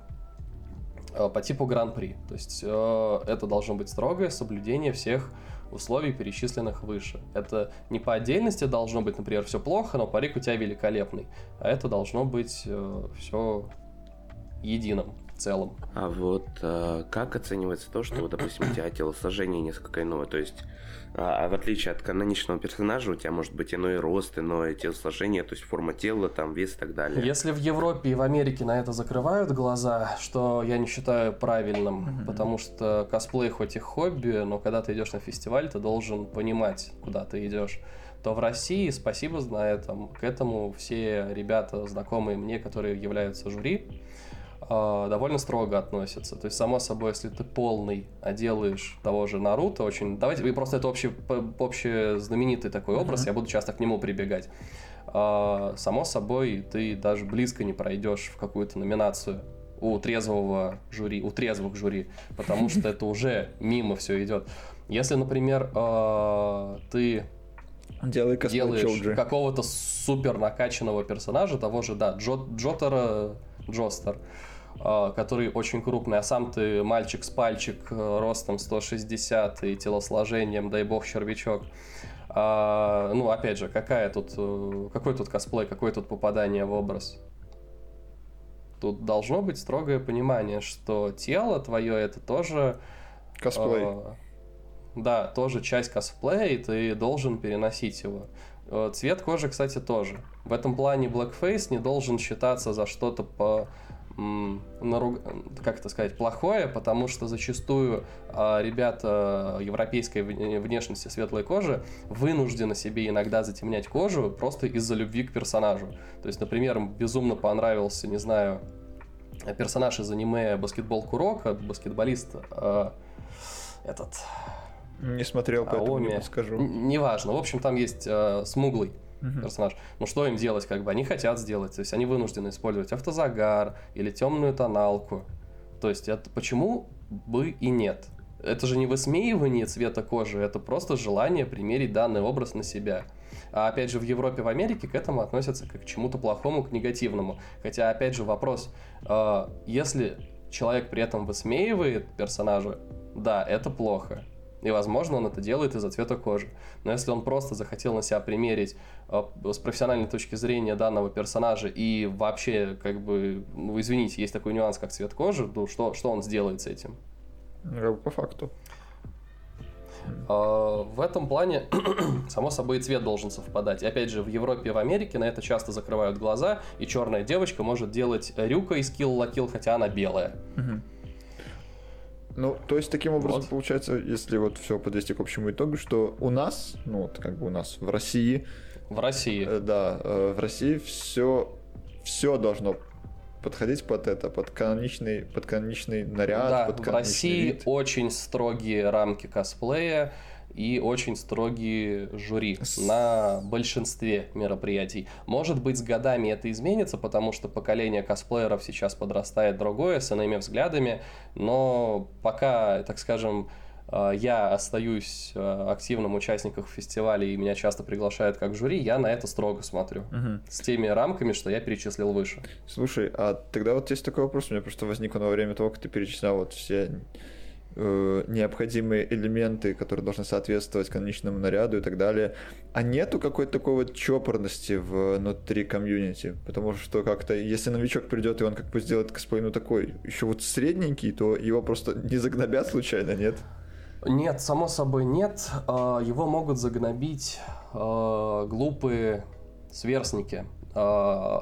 э, по типу гран-при. То есть, э, это должно быть строгое соблюдение всех условий, перечисленных выше. Это не по отдельности должно быть, например, все плохо, но парик у тебя великолепный, а это должно быть э, все единым целом. А вот э, как оценивается то, что, вот, допустим, у тебя телосложение несколько иное? То есть, а, а в отличие от каноничного персонажа, у тебя может быть иной рост, иное телосложение, то есть форма тела, там, вес и так далее. Если в Европе и в Америке на это закрывают глаза, что я не считаю правильным, mm-hmm. потому что косплей хоть и хобби, но когда ты идешь на фестиваль, ты должен понимать, куда ты идешь то в России, спасибо на этом, к этому все ребята, знакомые мне, которые являются жюри, э, довольно строго относятся. То есть, само собой, если ты полный, а делаешь того же Наруто, очень... Давайте, просто это общий, общий знаменитый такой образ, uh-huh. я буду часто к нему прибегать. Э, само собой, ты даже близко не пройдешь в какую-то номинацию у трезвого жюри, у трезвых жюри, потому что это уже мимо все идет. Если, например, э, ты Делай делаешь какого-то супер накачанного персонажа, того же, да, Джо, Джотера, Джостер, а, который очень крупный, а сам ты мальчик с пальчик э, ростом 160 и телосложением, дай бог, червячок. А, ну, опять же, какая тут, э, какой тут косплей, какое тут попадание в образ? Тут должно быть строгое понимание, что тело твое это тоже... Косплей. Э, да, тоже часть косплея, и ты должен переносить его. Э, цвет кожи, кстати, тоже. В этом плане blackface не должен считаться за что-то по наруг... как это сказать, плохое, потому что зачастую э, ребята европейской внешности светлой кожи вынуждены себе иногда затемнять кожу просто из-за любви к персонажу. То есть, например, безумно понравился, не знаю, персонаж из аниме баскетбол Курока, баскетболист э, этот... Не смотрел, поэтому Аоми. не подскажу. Неважно. В общем, там есть э, смуглый uh-huh. персонаж. Ну что им делать, как бы они хотят сделать, то есть они вынуждены использовать автозагар или темную тоналку. То есть это почему бы и нет? Это же не высмеивание цвета кожи, это просто желание примерить данный образ на себя. А опять же, в Европе, в Америке к этому относятся как к чему-то плохому, к негативному. Хотя, опять же, вопрос, э, если человек при этом высмеивает персонажа, да, это плохо. И, возможно, он это делает из-за цвета кожи. Но если он просто захотел на себя примерить э, с профессиональной точки зрения данного персонажа и вообще, как бы, ну, извините, есть такой нюанс, как цвет кожи, ну, что, что он сделает с этим? Ну, по факту. А, в этом плане, само собой, цвет должен совпадать. И опять же, в Европе и в Америке на это часто закрывают глаза, и черная девочка может делать рюка из la Kill, хотя она белая. Ну, то есть, таким образом, вот. получается, если вот все подвести к общему итогу, что у нас, ну, вот как бы у нас в России... В России. Э, да, э, в России все, все должно подходить под это, под каноничный, под каноничный наряд, да, под в России вид. очень строгие рамки косплея и очень строгие жюри на большинстве мероприятий. Может быть, с годами это изменится, потому что поколение косплееров сейчас подрастает другое, с иными взглядами, но пока, так скажем, а, я остаюсь а, активным участником фестиваля и меня часто приглашают как жюри, я на это строго смотрю. Угу. С теми рамками, что я перечислил выше. Слушай, а тогда вот есть такой вопрос, у меня просто возник он во время того, как ты перечислял вот все э, необходимые элементы, которые должны соответствовать каноничному наряду и так далее. А нету какой-то такой вот чопорности внутри комьюнити? Потому что как-то, если новичок придет и он как бы сделает косплей, ну такой, еще вот средненький, то его просто не загнобят случайно, нет? Нет, само собой нет. А, его могут загнобить а, глупые сверстники. А,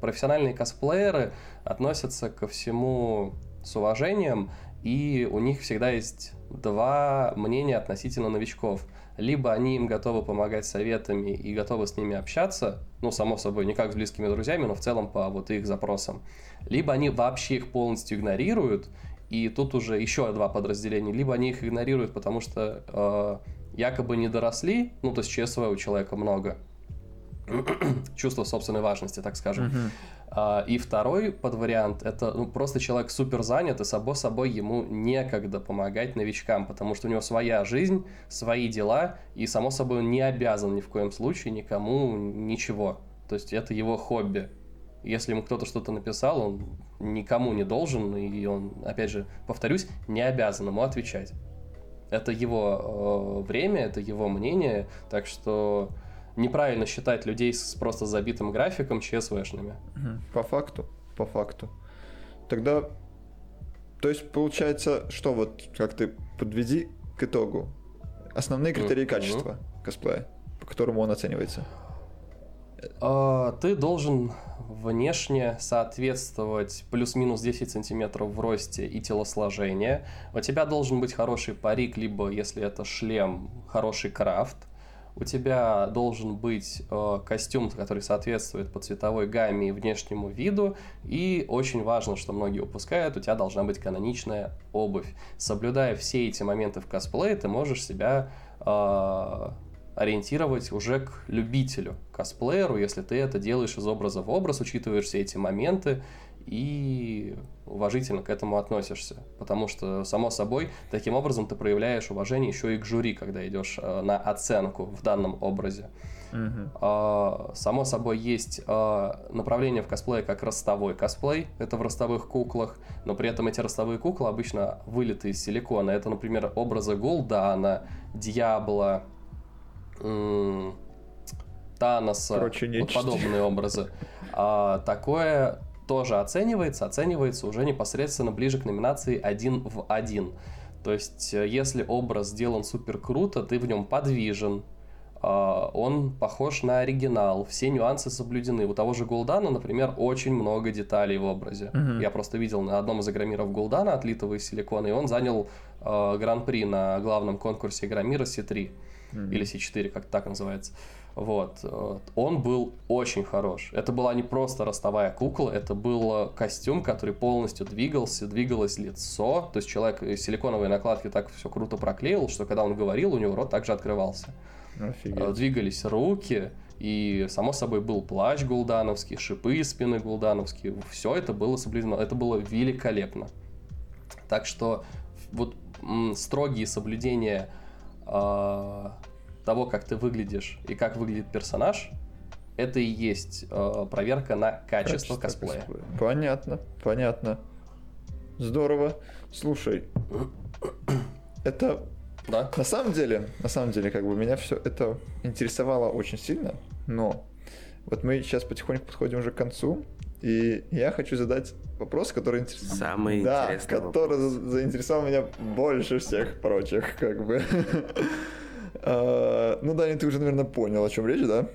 профессиональные косплееры относятся ко всему с уважением, и у них всегда есть два мнения относительно новичков. Либо они им готовы помогать советами и готовы с ними общаться, ну, само собой, не как с близкими друзьями, но в целом по вот их запросам. Либо они вообще их полностью игнорируют и тут уже еще два подразделения. Либо они их игнорируют, потому что э, якобы не доросли, ну, то есть ЧСВ у человека много, чувство собственной важности, так скажем. Uh-huh. А, и второй подвариант это ну, просто человек супер занят, и само собой ему некогда помогать новичкам, потому что у него своя жизнь, свои дела, и само собой он не обязан ни в коем случае никому ничего. То есть это его хобби. Если ему кто-то что-то написал, он никому не должен, и он, опять же, повторюсь, не обязан ему отвечать. Это его э, время, это его мнение, так что неправильно считать людей с просто забитым графиком ЧСВшными. По факту, по факту. Тогда, то есть получается, что вот, как ты подведи к итогу, основные критерии mm-hmm. качества косплея, по которому он оценивается? А, ты должен внешне соответствовать плюс-минус 10 сантиметров в росте и телосложение. У тебя должен быть хороший парик, либо, если это шлем, хороший крафт. У тебя должен быть э, костюм, который соответствует по цветовой гамме и внешнему виду. И очень важно, что многие упускают, у тебя должна быть каноничная обувь. Соблюдая все эти моменты в косплее, ты можешь себя э, ориентировать уже к любителю, косплееру, если ты это делаешь из образа в образ, учитываешь все эти моменты и уважительно к этому относишься. Потому что, само собой, таким образом ты проявляешь уважение еще и к жюри, когда идешь э, на оценку в данном образе. Uh-huh. Само собой, есть а, направление в косплее как ростовой косплей, это в ростовых куклах, но при этом эти ростовые куклы обычно вылиты из силикона. Это, например, образы Гул'дана, Дьябла, Таноса, Короче, вот подобные образы. А, такое тоже оценивается, оценивается уже непосредственно ближе к номинации один в один. То есть, э, если образ сделан супер круто, ты в нем подвижен, а, он похож на оригинал, все нюансы соблюдены. У того же Гулдана, например, очень много деталей в образе. Uh-huh. Я просто видел на одном из игромиров Гулдана, отлитого из силикона, и он занял э, гран-при на главном конкурсе игромира C3 mm-hmm. или C4, как так называется. Вот. Э, он был очень хорош. Это была не просто ростовая кукла, это был костюм, который полностью двигался, двигалось лицо. То есть человек силиконовые накладки так все круто проклеил, что когда он говорил, у него рот также открывался. Офигеть. Э, двигались руки, И, само собой, был плащ гулдановский, шипы из спины гулдановские. Все это было соблюдено. Это было великолепно. Так что вот м, строгие соблюдения э, того, как ты выглядишь и как выглядит персонаж, это и есть э, проверка на качество, качество косплея. косплея. Понятно, понятно. Здорово. Слушай, это да. На самом деле, на самом деле, как бы меня все это интересовало очень сильно, но вот мы сейчас потихоньку подходим уже к концу, и я хочу задать вопрос, который интересует. Самый да, интересный который вопрос. заинтересовал меня больше всех прочих, как бы. А, ну, Даня, ты уже, наверное, понял, о чем речь, да?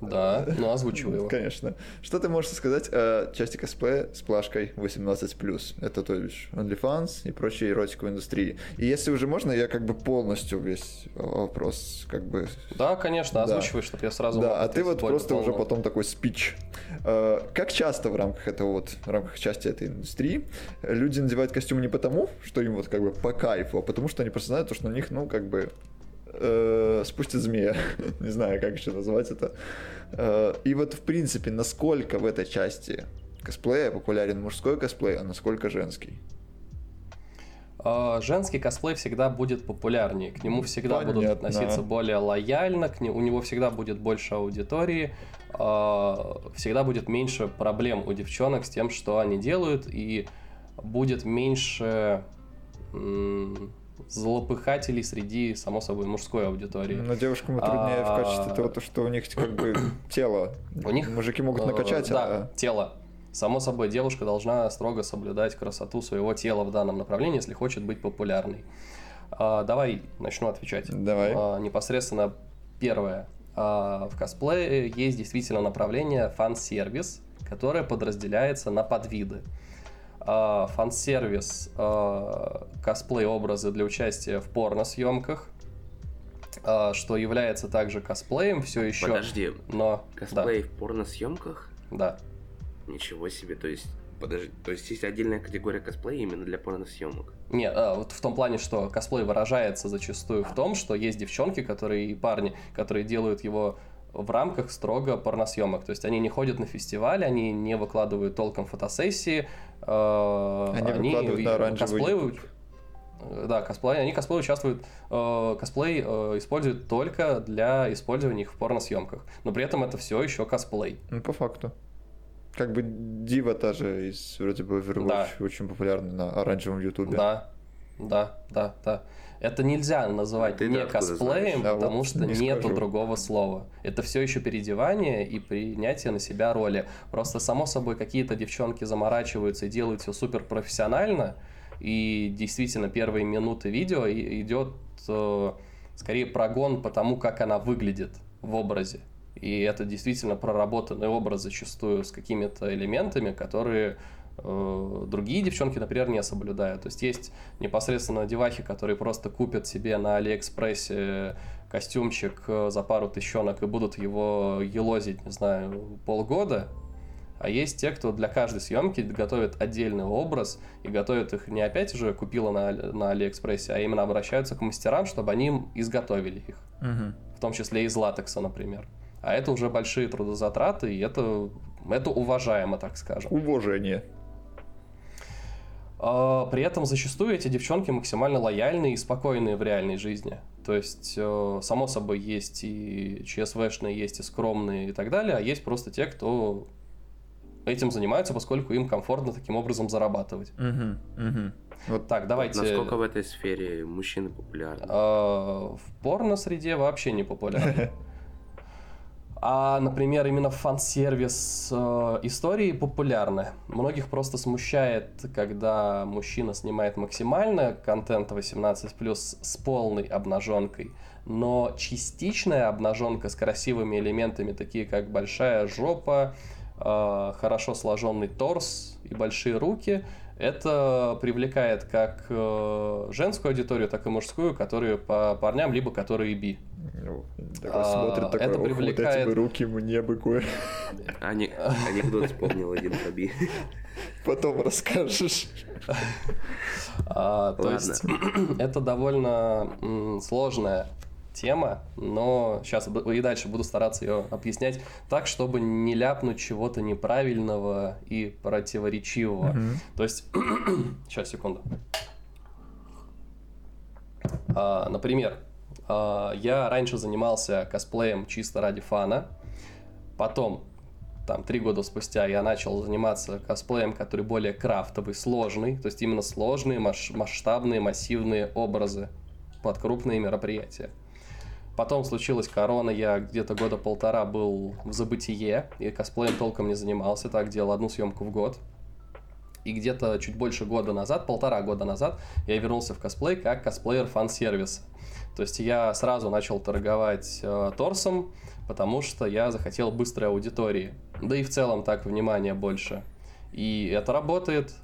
Да, ну озвучивай его. Конечно. Что ты можешь сказать о части косплея с плашкой 18+. Это то есть OnlyFans и прочие эротиковой индустрии. И если уже можно, я как бы полностью весь вопрос как бы... Да, конечно, озвучивай, да. чтобы я сразу... Да, а ты вот просто уже потом такой спич. А, как часто в рамках этого вот, в рамках части этой индустрии люди надевают костюм не потому, что им вот как бы по кайфу, а потому что они просто знают, что на них, ну, как бы э, спустит змея. Не знаю, как еще назвать это. Э, и вот, в принципе, насколько в этой части косплея популярен мужской косплей, а насколько женский? А, женский косплей всегда будет популярнее, к нему всегда Понятно. будут относиться более лояльно, к нему, у него всегда будет больше аудитории, а, всегда будет меньше проблем у девчонок с тем, что они делают, и будет меньше злопыхателей среди, само собой, мужской аудитории. Но девушкам труднее а... в качестве того, то, что у них как бы тело. У них мужики могут накачать, да, а... тело. Само собой, девушка должна строго соблюдать красоту своего тела в данном направлении, если хочет быть популярной. А, давай начну отвечать. Давай. А, непосредственно первое. А, в косплее есть действительно направление фан-сервис, которое подразделяется на подвиды. А, фан-сервис, а, косплей-образы для участия в порно-съемках, а, что является также косплеем все еще. Подожди, но косплей да. в порно-съемках? Да. Ничего себе, то есть Подожди, то есть есть отдельная категория косплея именно для порносъемок? Нет, а, вот в том плане, что косплей выражается зачастую в том, что есть девчонки, которые и парни, которые делают его в рамках строго порносъемок. То есть они не ходят на фестиваль, они не выкладывают толком фотосессии. Они, они выкладывают на косплеют. Да, косплей, они косплей участвуют, э, косплей э, используют только для использования их в порносъемках. Но при этом это все еще косплей. Ну, по факту. Как бы Дива та же из вроде бы Overwatch да. очень популярна на оранжевом ютубе. Да, да, да, да. Это нельзя называть Ты не косплеем, знаешь? потому вот что не нету скажу. другого слова. Это все еще переодевание и принятие на себя роли. Просто само собой какие-то девчонки заморачиваются и делают все супер профессионально. И действительно первые минуты видео идет э, скорее прогон по тому, как она выглядит в образе. И это действительно проработанный образ зачастую с какими-то элементами, которые другие девчонки, например, не соблюдают. То есть есть непосредственно девахи, которые просто купят себе на Алиэкспрессе костюмчик э, за пару тысячонок и будут его елозить, не знаю, полгода. А есть те, кто для каждой съемки готовит отдельный образ и готовят их не опять уже купила на, на Алиэкспрессе, а именно обращаются к мастерам, чтобы они им изготовили их. Угу. В том числе из латекса, например. А это уже большие трудозатраты, и это, это уважаемо, так скажем. Уважение. А, при этом зачастую эти девчонки максимально лояльные и спокойные в реальной жизни. То есть, э, само собой, есть и ЧСВшные, есть и скромные и так далее, а есть просто те, кто этим занимаются, поскольку им комфортно таким образом зарабатывать. Угу, угу. Вот так, давайте. Насколько в этой сфере мужчины популярны? А, в порно-среде вообще не популярны. А, например, именно фан-сервис э, истории популярны. Многих просто смущает, когда мужчина снимает максимально контент 18+, с полной обнаженкой, но частичная обнаженка с красивыми элементами, такие как большая жопа, э, хорошо сложенный торс и большие руки, это привлекает как э, женскую аудиторию, так и мужскую, которые по парням, либо которые би. Ну, а, смотрит такой, это привлекает... вот эти руки мне бы кое. Ани... Анекдот вспомнил один Хаби. Потом расскажешь. А, то есть это довольно сложная тема, но сейчас и дальше буду стараться ее объяснять так, чтобы не ляпнуть чего-то неправильного и противоречивого. Mm-hmm. То есть, сейчас, секунду. А, например, а, я раньше занимался косплеем чисто ради фана, потом там три года спустя я начал заниматься косплеем, который более крафтовый, сложный, то есть именно сложные, масштабные, массивные образы под крупные мероприятия. Потом случилась корона, я где-то года полтора был в забытие, и косплеем толком не занимался, так делал одну съемку в год. И где-то чуть больше года назад, полтора года назад, я вернулся в косплей как косплеер фан-сервиса. То есть я сразу начал торговать э, торсом, потому что я захотел быстрой аудитории. Да и в целом так внимания больше. И это работает.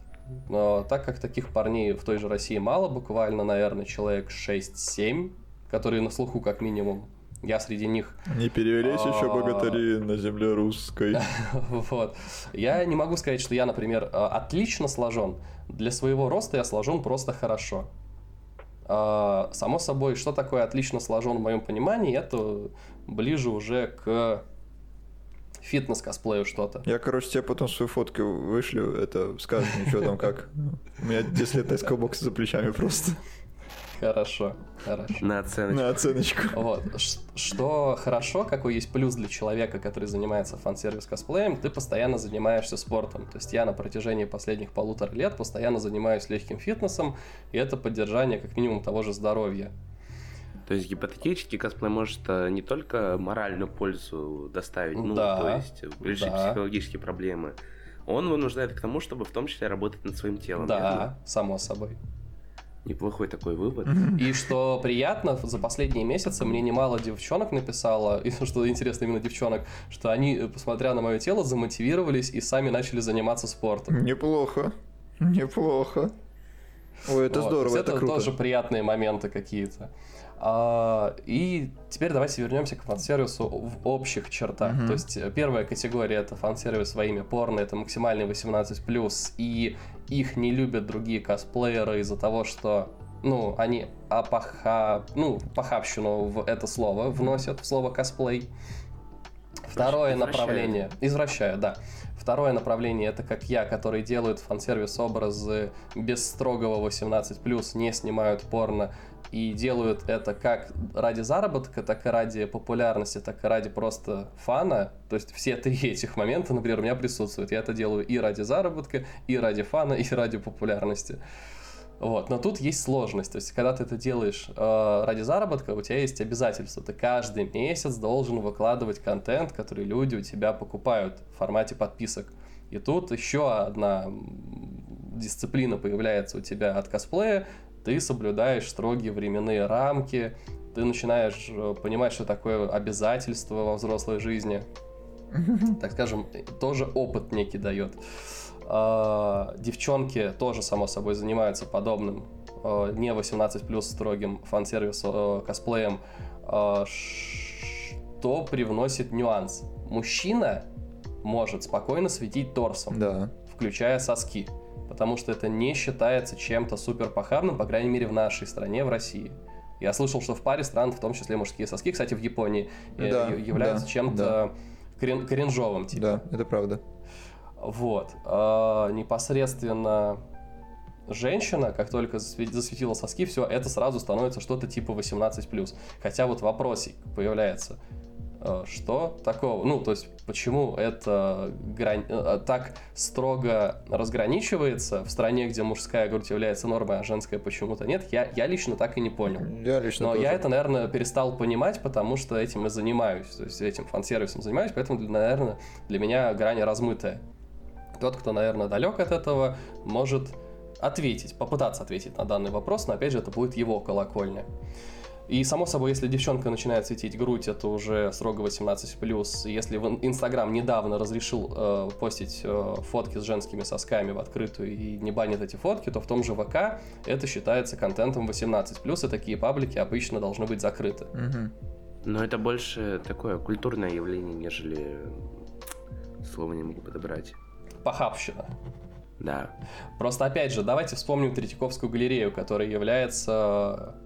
Но так как таких парней в той же России мало, буквально, наверное, человек 6-7, которые на слуху как минимум. Я среди них. Не перевелись еще богатыри на земле русской. Вот. Я не могу сказать, что я, например, а, отлично сложен. Для своего роста я сложен просто хорошо. А, само собой, что такое отлично сложен в моем понимании, это ближе уже к фитнес-косплею что-то. Я, короче, тебе потом свою фотку вышлю, это скажешь что там как. У меня 10 лет тайского бокса за плечами просто. Хорошо, хорошо. На оценочку. На оценочку. Вот. Что хорошо, какой есть плюс для человека, который занимается фан-сервис косплеем, ты постоянно занимаешься спортом. То есть я на протяжении последних полутора лет постоянно занимаюсь легким фитнесом, и это поддержание как минимум того же здоровья. То есть гипотетически косплей может э, не только моральную пользу доставить, ну, да, то есть решить да. психологические проблемы. Он вынуждает к тому, чтобы в том числе работать над своим телом. Да, верно? само собой. Неплохой такой вывод. И что приятно, за последние месяцы мне немало девчонок написало, и что интересно именно девчонок, что они, посмотря на мое тело, замотивировались и сами начали заниматься спортом. Неплохо. Неплохо. Ой, это вот. здорово, это, это круто. тоже приятные моменты какие-то. А, и теперь давайте вернемся к фан-сервису в общих чертах. Mm-hmm. То есть э, первая категория это фан-сервис во имя порно, это максимальный 18+, и их не любят другие косплееры из-за того, что ну, они апаха, ну, похабщину в это слово вносят, в слово косплей. Второе направление, извращаю, да. Второе направление это как я, которые делают фан-сервис образы без строгого 18+, не снимают порно, и делают это как ради заработка, так и ради популярности, так и ради просто фана. То есть все три этих момента, например, у меня присутствуют. Я это делаю и ради заработка, и ради фана, и ради популярности. Вот. Но тут есть сложность. То есть, когда ты это делаешь э, ради заработка, у тебя есть обязательства. Ты каждый месяц должен выкладывать контент, который люди у тебя покупают в формате подписок. И тут еще одна дисциплина появляется у тебя от косплея, ты соблюдаешь строгие временные рамки, ты начинаешь э, понимать, что такое обязательство во взрослой жизни. Так скажем, тоже опыт некий дает. А, девчонки тоже, само собой, занимаются подобным э, не 18 плюс строгим фан-сервис э, косплеем, а, что привносит нюанс. Мужчина может спокойно светить торсом, да. включая соски потому что это не считается чем-то супер похабным, по крайней мере, в нашей стране, в России. Я слышал, что в паре стран, в том числе мужские соски, кстати, в Японии, э, да, являются да, чем-то да. Крин- кринжовым. Типа. Да, это правда. Вот. А, непосредственно женщина, как только засветила соски, все, это сразу становится что-то типа 18+. Хотя вот вопросик появляется. Э, что такого? Ну, то есть, почему это грань... Э, так строго разграничивается в стране, где мужская грудь является нормой, а женская почему-то нет, я, я лично так и не понял. Я лично Но тоже. я это, наверное, перестал понимать, потому что этим и занимаюсь, то есть этим фан-сервисом занимаюсь, поэтому, наверное, для меня грань размытая. Тот, кто, наверное, далек от этого, может ответить, попытаться ответить на данный вопрос, но, опять же, это будет его колокольня. И, само собой, если девчонка начинает светить грудь, это уже строго 18+. Если Инстаграм недавно разрешил э, постить э, фотки с женскими сосками в открытую и не банит эти фотки, то в том же ВК это считается контентом 18+, и такие паблики обычно должны быть закрыты. Угу. Но это больше такое культурное явление, нежели слово не могу подобрать. Похабщина. Да. Просто опять же, давайте вспомним Третьяковскую галерею, которая является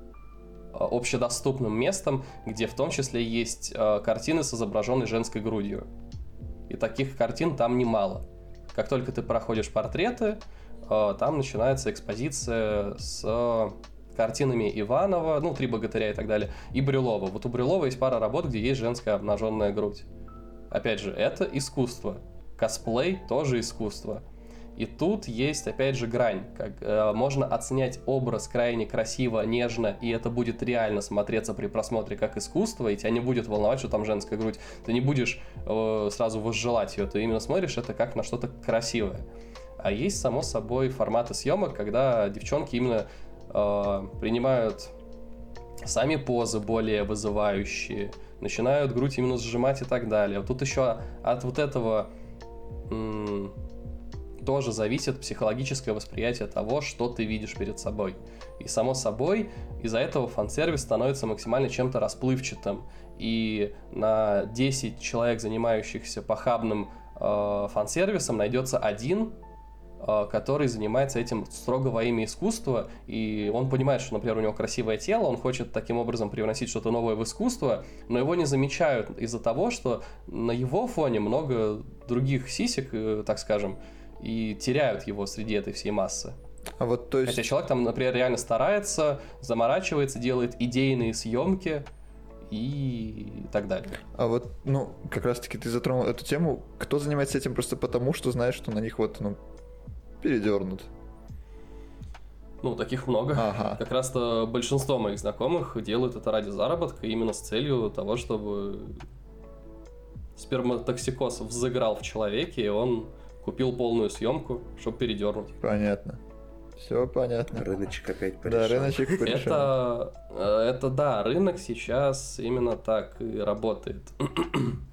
общедоступным местом, где в том числе есть э, картины с изображенной женской грудью. И таких картин там немало. Как только ты проходишь портреты, э, там начинается экспозиция с картинами Иванова, ну, «Три богатыря» и так далее, и Брюлова. Вот у Брюлова есть пара работ, где есть женская обнаженная грудь. Опять же, это искусство. Косплей тоже искусство. И тут есть, опять же, грань. Как, э, можно оценять образ крайне красиво, нежно, и это будет реально смотреться при просмотре как искусство, и тебя не будет волновать, что там женская грудь. Ты не будешь э, сразу возжелать ее, ты именно смотришь это как на что-то красивое. А есть, само собой, форматы съемок, когда девчонки именно э, принимают сами позы более вызывающие, начинают грудь именно сжимать и так далее. Вот тут еще от вот этого тоже зависит психологическое восприятие того, что ты видишь перед собой. И само собой, из-за этого фан-сервис становится максимально чем-то расплывчатым. И на 10 человек, занимающихся похабным э, фан-сервисом, найдется один, э, который занимается этим строго во имя искусства, и он понимает, что, например, у него красивое тело, он хочет таким образом привносить что-то новое в искусство, но его не замечают из-за того, что на его фоне много других сисек, э, так скажем, и теряют его среди этой всей массы. А вот, то есть... Хотя человек там, например, реально старается, заморачивается, делает идейные съемки и так далее. А вот, ну, как раз-таки ты затронул эту тему. Кто занимается этим просто потому, что знает, что на них вот, ну, передернут? Ну, таких много. Ага. Как раз-то большинство моих знакомых делают это ради заработка, именно с целью того, чтобы сперматоксикоз взыграл в человеке, и он купил полную съемку, чтобы передернуть. Понятно. Все понятно. Рыночек опять порешал. Да, рыночек порешал. Это, э, это да, рынок сейчас именно так и работает.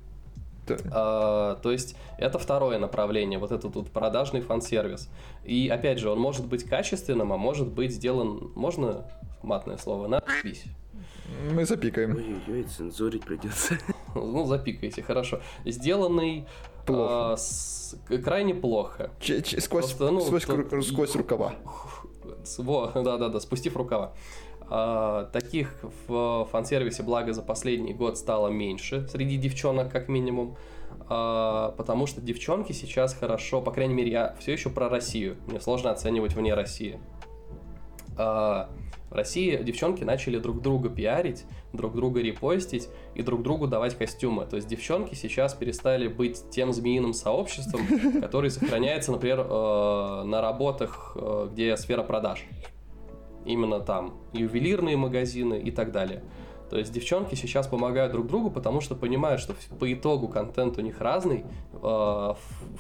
А, то есть это второе направление, вот этот тут продажный фан-сервис. И опять же, он может быть качественным, а может быть сделан, можно матное слово, надпись. Мы запикаем. Ой-ой-ой, цензурить придется. Ну, запикайте, хорошо. Сделанный плохо. А, с, крайне плохо. Ч -ч сквозь, Просто, ну, сквозь, то, сквозь рукава. Во, да-да-да, спустив рукава. А, таких в фан-сервисе, благо, за последний год стало меньше среди девчонок, как минимум. А, потому что девчонки сейчас хорошо, по крайней мере, я все еще про Россию. Мне сложно оценивать вне России. А, в России девчонки начали друг друга пиарить, друг друга репостить и друг другу давать костюмы. То есть девчонки сейчас перестали быть тем змеиным сообществом, который сохраняется, например, э, на работах, э, где сфера продаж. Именно там ювелирные магазины и так далее. То есть девчонки сейчас помогают друг другу, потому что понимают, что по итогу контент у них разный, э,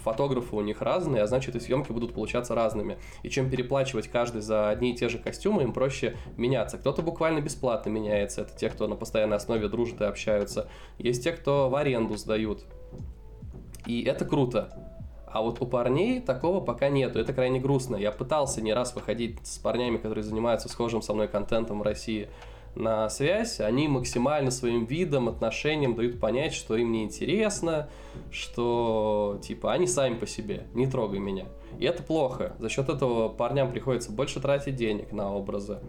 фотографы у них разные, а значит и съемки будут получаться разными. И чем переплачивать каждый за одни и те же костюмы, им проще меняться. Кто-то буквально бесплатно меняется, это те, кто на постоянной основе дружат и общаются. Есть те, кто в аренду сдают. И это круто. А вот у парней такого пока нету. Это крайне грустно. Я пытался не раз выходить с парнями, которые занимаются схожим со мной контентом в России на связь, они максимально своим видом, отношением дают понять, что им не интересно, что типа они сами по себе, не трогай меня. И это плохо. За счет этого парням приходится больше тратить денег на образы,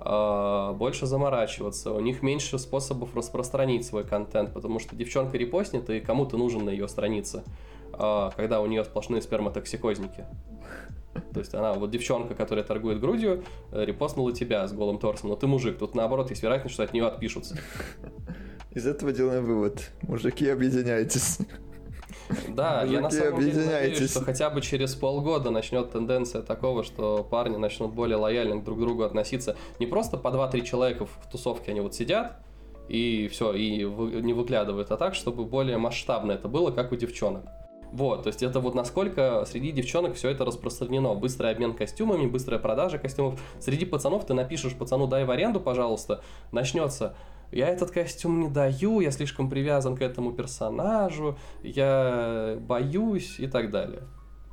а, больше заморачиваться, у них меньше способов распространить свой контент, потому что девчонка репостнет, и кому-то нужен на ее странице, а, когда у нее сплошные сперматоксикозники. То есть она, вот девчонка, которая торгует грудью, э, репостнула тебя с голым торсом, но ты мужик. Тут наоборот есть вероятность, что от нее отпишутся. Из этого делаем вывод. Мужики, объединяйтесь. Да, Мужики, я на самом деле надеюсь, что хотя бы через полгода начнет тенденция такого, что парни начнут более лояльно друг к другу относиться. Не просто по 2-3 человека в тусовке они вот сидят, и все, и не выглядывают, а так, чтобы более масштабно это было, как у девчонок. Вот, то есть это вот насколько среди девчонок все это распространено. Быстрый обмен костюмами, быстрая продажа костюмов. Среди пацанов ты напишешь пацану дай в аренду, пожалуйста, начнется я этот костюм не даю, я слишком привязан к этому персонажу, я боюсь и так далее.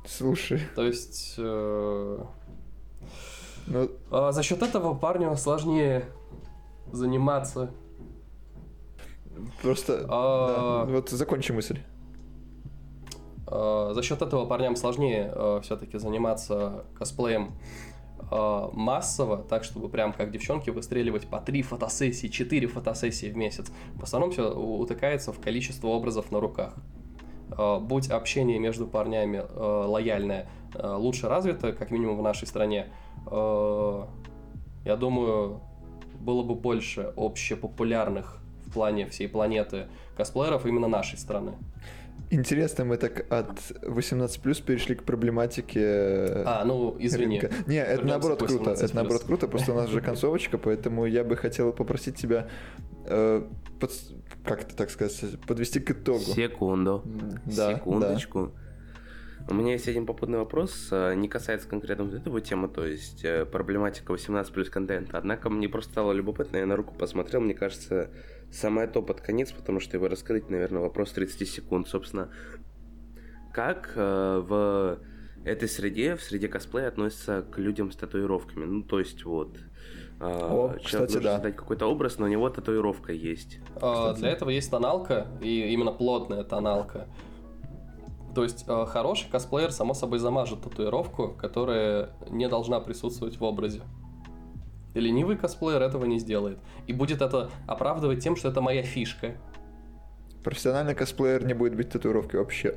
Слушай. То есть э, ну... э, за счет этого парню сложнее заниматься. Просто а... да, вот закончи мысль. Э, за счет этого парням сложнее э, все-таки заниматься косплеем э, массово, так чтобы прям как девчонки выстреливать по три фотосессии, четыре фотосессии в месяц. В основном все утыкается в количество образов на руках. Будь общение между парнями лояльное, лучше развито, как минимум в нашей стране, я думаю, было бы больше общепопулярных в плане всей планеты косплееров именно нашей страны. Интересно, мы так от 18 плюс перешли к проблематике. А, ну, извини. Рынка. Не, это наоборот круто. Это наоборот круто, просто у нас же концовочка, поэтому я бы хотел попросить тебя э, под, как это так сказать, подвести к итогу. Секунду. Да, Секундочку. Да. У меня есть один попутный вопрос, э, не касается конкретно вот этого темы, то есть э, проблематика 18 плюс контента. Однако мне просто стало любопытно, я на руку посмотрел, мне кажется, самое то под конец, потому что его раскрыть, наверное, вопрос 30 секунд. Собственно, как э, в этой среде, в среде косплея относятся к людям с татуировками? Ну, то есть вот... О, человек кстати, должен да. создать какой-то образ, но у него татуировка есть. А, для этого есть тоналка, и именно плотная тоналка. То есть э, хороший косплеер, само собой, замажет татуировку, которая не должна присутствовать в образе. Ленивый косплеер этого не сделает. И будет это оправдывать тем, что это моя фишка. Профессиональный косплеер не будет быть татуировки вообще.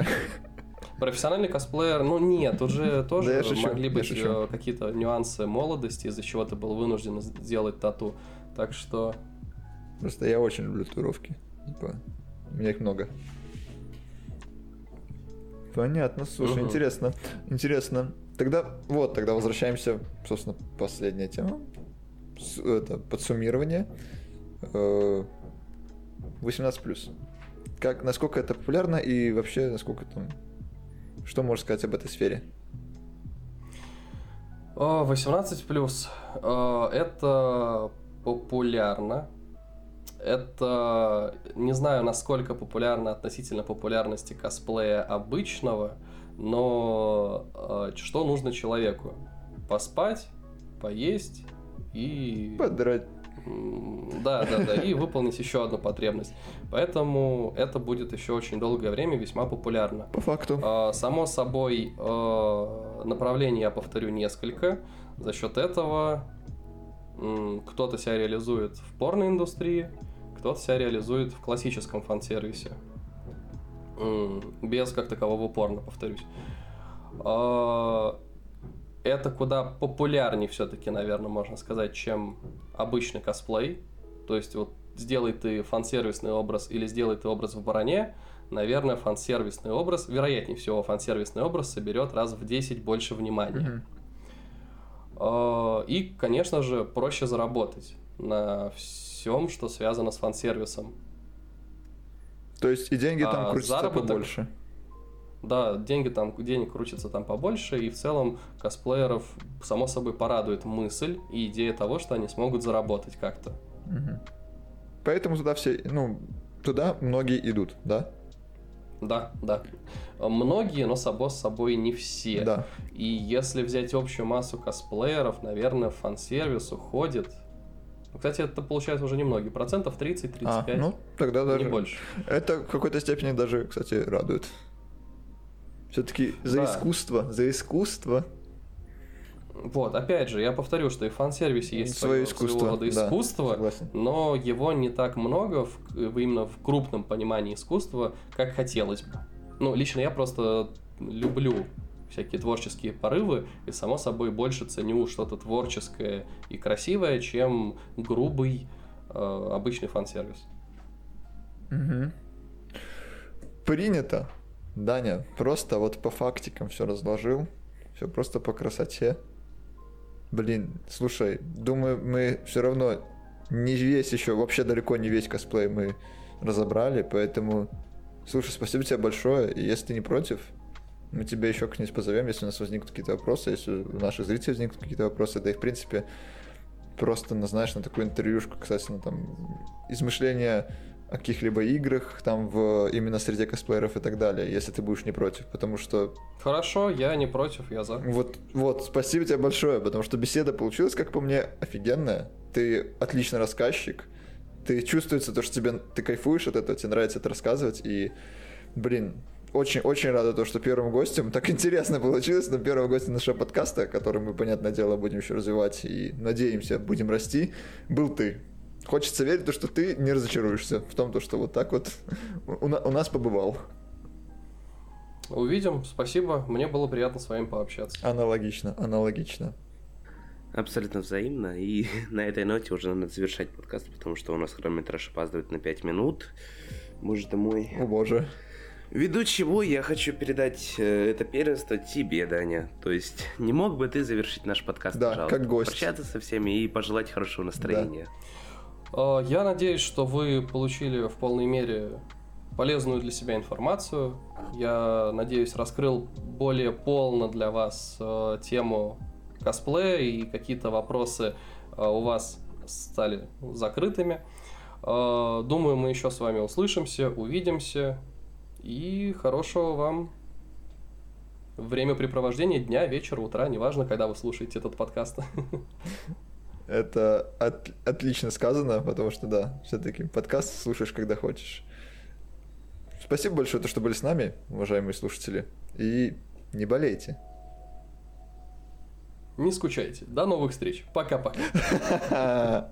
Профессиональный косплеер, ну нет, тут же тоже да могли быть э, какие-то нюансы молодости, из-за чего ты был вынужден сделать тату. Так что... Просто я очень люблю татуировки. Типа, у меня их много. Понятно, слушай, угу. интересно. Интересно. Тогда, вот, тогда возвращаемся, собственно, последняя тема. Это подсуммирование. 18 э, плюс. Как, насколько это популярно и вообще насколько там. Что можешь сказать об этой сфере? 18 плюс. Э, это популярно это не знаю, насколько популярно относительно популярности косплея обычного, но э, что нужно человеку? Поспать, поесть и... Подрать. Да, да, да, и выполнить еще одну потребность. Поэтому это будет еще очень долгое время весьма популярно. По факту. А, само собой, э, направлений я повторю несколько. За счет этого кто-то себя реализует в порной индустрии, кто-то себя реализует в классическом фан-сервисе. Без как такового порно, повторюсь. А, это куда популярнее все-таки, наверное, можно сказать, чем обычный косплей. То есть вот сделай ты фан-сервисный образ или сделай ты образ в броне, наверное, фан-сервисный образ, вероятнее всего, фан-сервисный образ соберет раз в 10 больше внимания. Mm-hmm. И, конечно же, проще заработать на всем, что связано с фан-сервисом. То есть и деньги там а, крутятся заработок, побольше. Да, деньги там, денег крутится там побольше, и в целом косплееров, само собой, порадует мысль и идея того, что они смогут заработать как-то. Угу. Поэтому туда все, ну, туда многие идут, да? Да, да. Многие, но само собой не все. Да. И если взять общую массу косплееров, наверное, фан-сервис уходит кстати, это получается уже немногие, процентов 30-35. А, ну, тогда даже... Не больше. Это в какой-то степени даже, кстати, радует. Все-таки за да. искусство, за искусство. Вот, опять же, я повторю, что и в фан-сервисе есть свое, искусство, своего рода искусство, да, но его не так много в, именно в крупном понимании искусства, как хотелось бы. Ну, лично я просто люблю всякие творческие порывы, и, само собой, больше ценю что-то творческое и красивое, чем грубый э, обычный фан-сервис. Угу. Принято. Даня, просто вот по фактикам все разложил. Все просто по красоте. Блин, слушай, думаю, мы все равно не весь еще, вообще далеко не весь косплей мы разобрали, поэтому, слушай, спасибо тебе большое, и если ты не против, мы тебя еще как-нибудь позовем, если у нас возникнут какие-то вопросы, если у наших зрителей возникнут какие-то вопросы, да и в принципе просто, ну, знаешь, на такую интервьюшку, кстати, ну, там, измышления о каких-либо играх, там, в именно среде косплееров и так далее, если ты будешь не против, потому что... Хорошо, я не против, я за. Вот, вот, спасибо тебе большое, потому что беседа получилась, как по мне, офигенная. Ты отличный рассказчик, ты чувствуется то, что тебе, ты кайфуешь от этого, тебе нравится это рассказывать, и, блин, очень-очень рада то, что первым гостем, так интересно получилось, но первым гостем нашего подкаста, который мы, понятное дело, будем еще развивать и, надеемся, будем расти, был ты. Хочется верить, то, что ты не разочаруешься в том, то, что вот так вот у, у нас побывал. Увидим, спасибо, мне было приятно с вами пообщаться. Аналогично, аналогично. Абсолютно взаимно. И на этой ноте уже надо завершать подкаст, потому что у нас хронометраж опаздывает на 5 минут. Боже ты мой. О боже. Ввиду чего я хочу передать э, это первенство тебе, Даня. То есть, не мог бы ты завершить наш подкаст, да, пожалуйста? как гость. Прощаться со всеми и пожелать хорошего настроения. Да. Я надеюсь, что вы получили в полной мере полезную для себя информацию. Я надеюсь, раскрыл более полно для вас э, тему косплея и какие-то вопросы э, у вас стали закрытыми. Думаю, мы еще с вами услышимся, увидимся. И хорошего вам времяпрепровождения дня, вечера, утра, неважно, когда вы слушаете этот подкаст. Это от, отлично сказано, потому что да, все-таки подкаст слушаешь, когда хочешь. Спасибо большое, то, что были с нами, уважаемые слушатели. И не болейте. Не скучайте. До новых встреч. Пока-пока.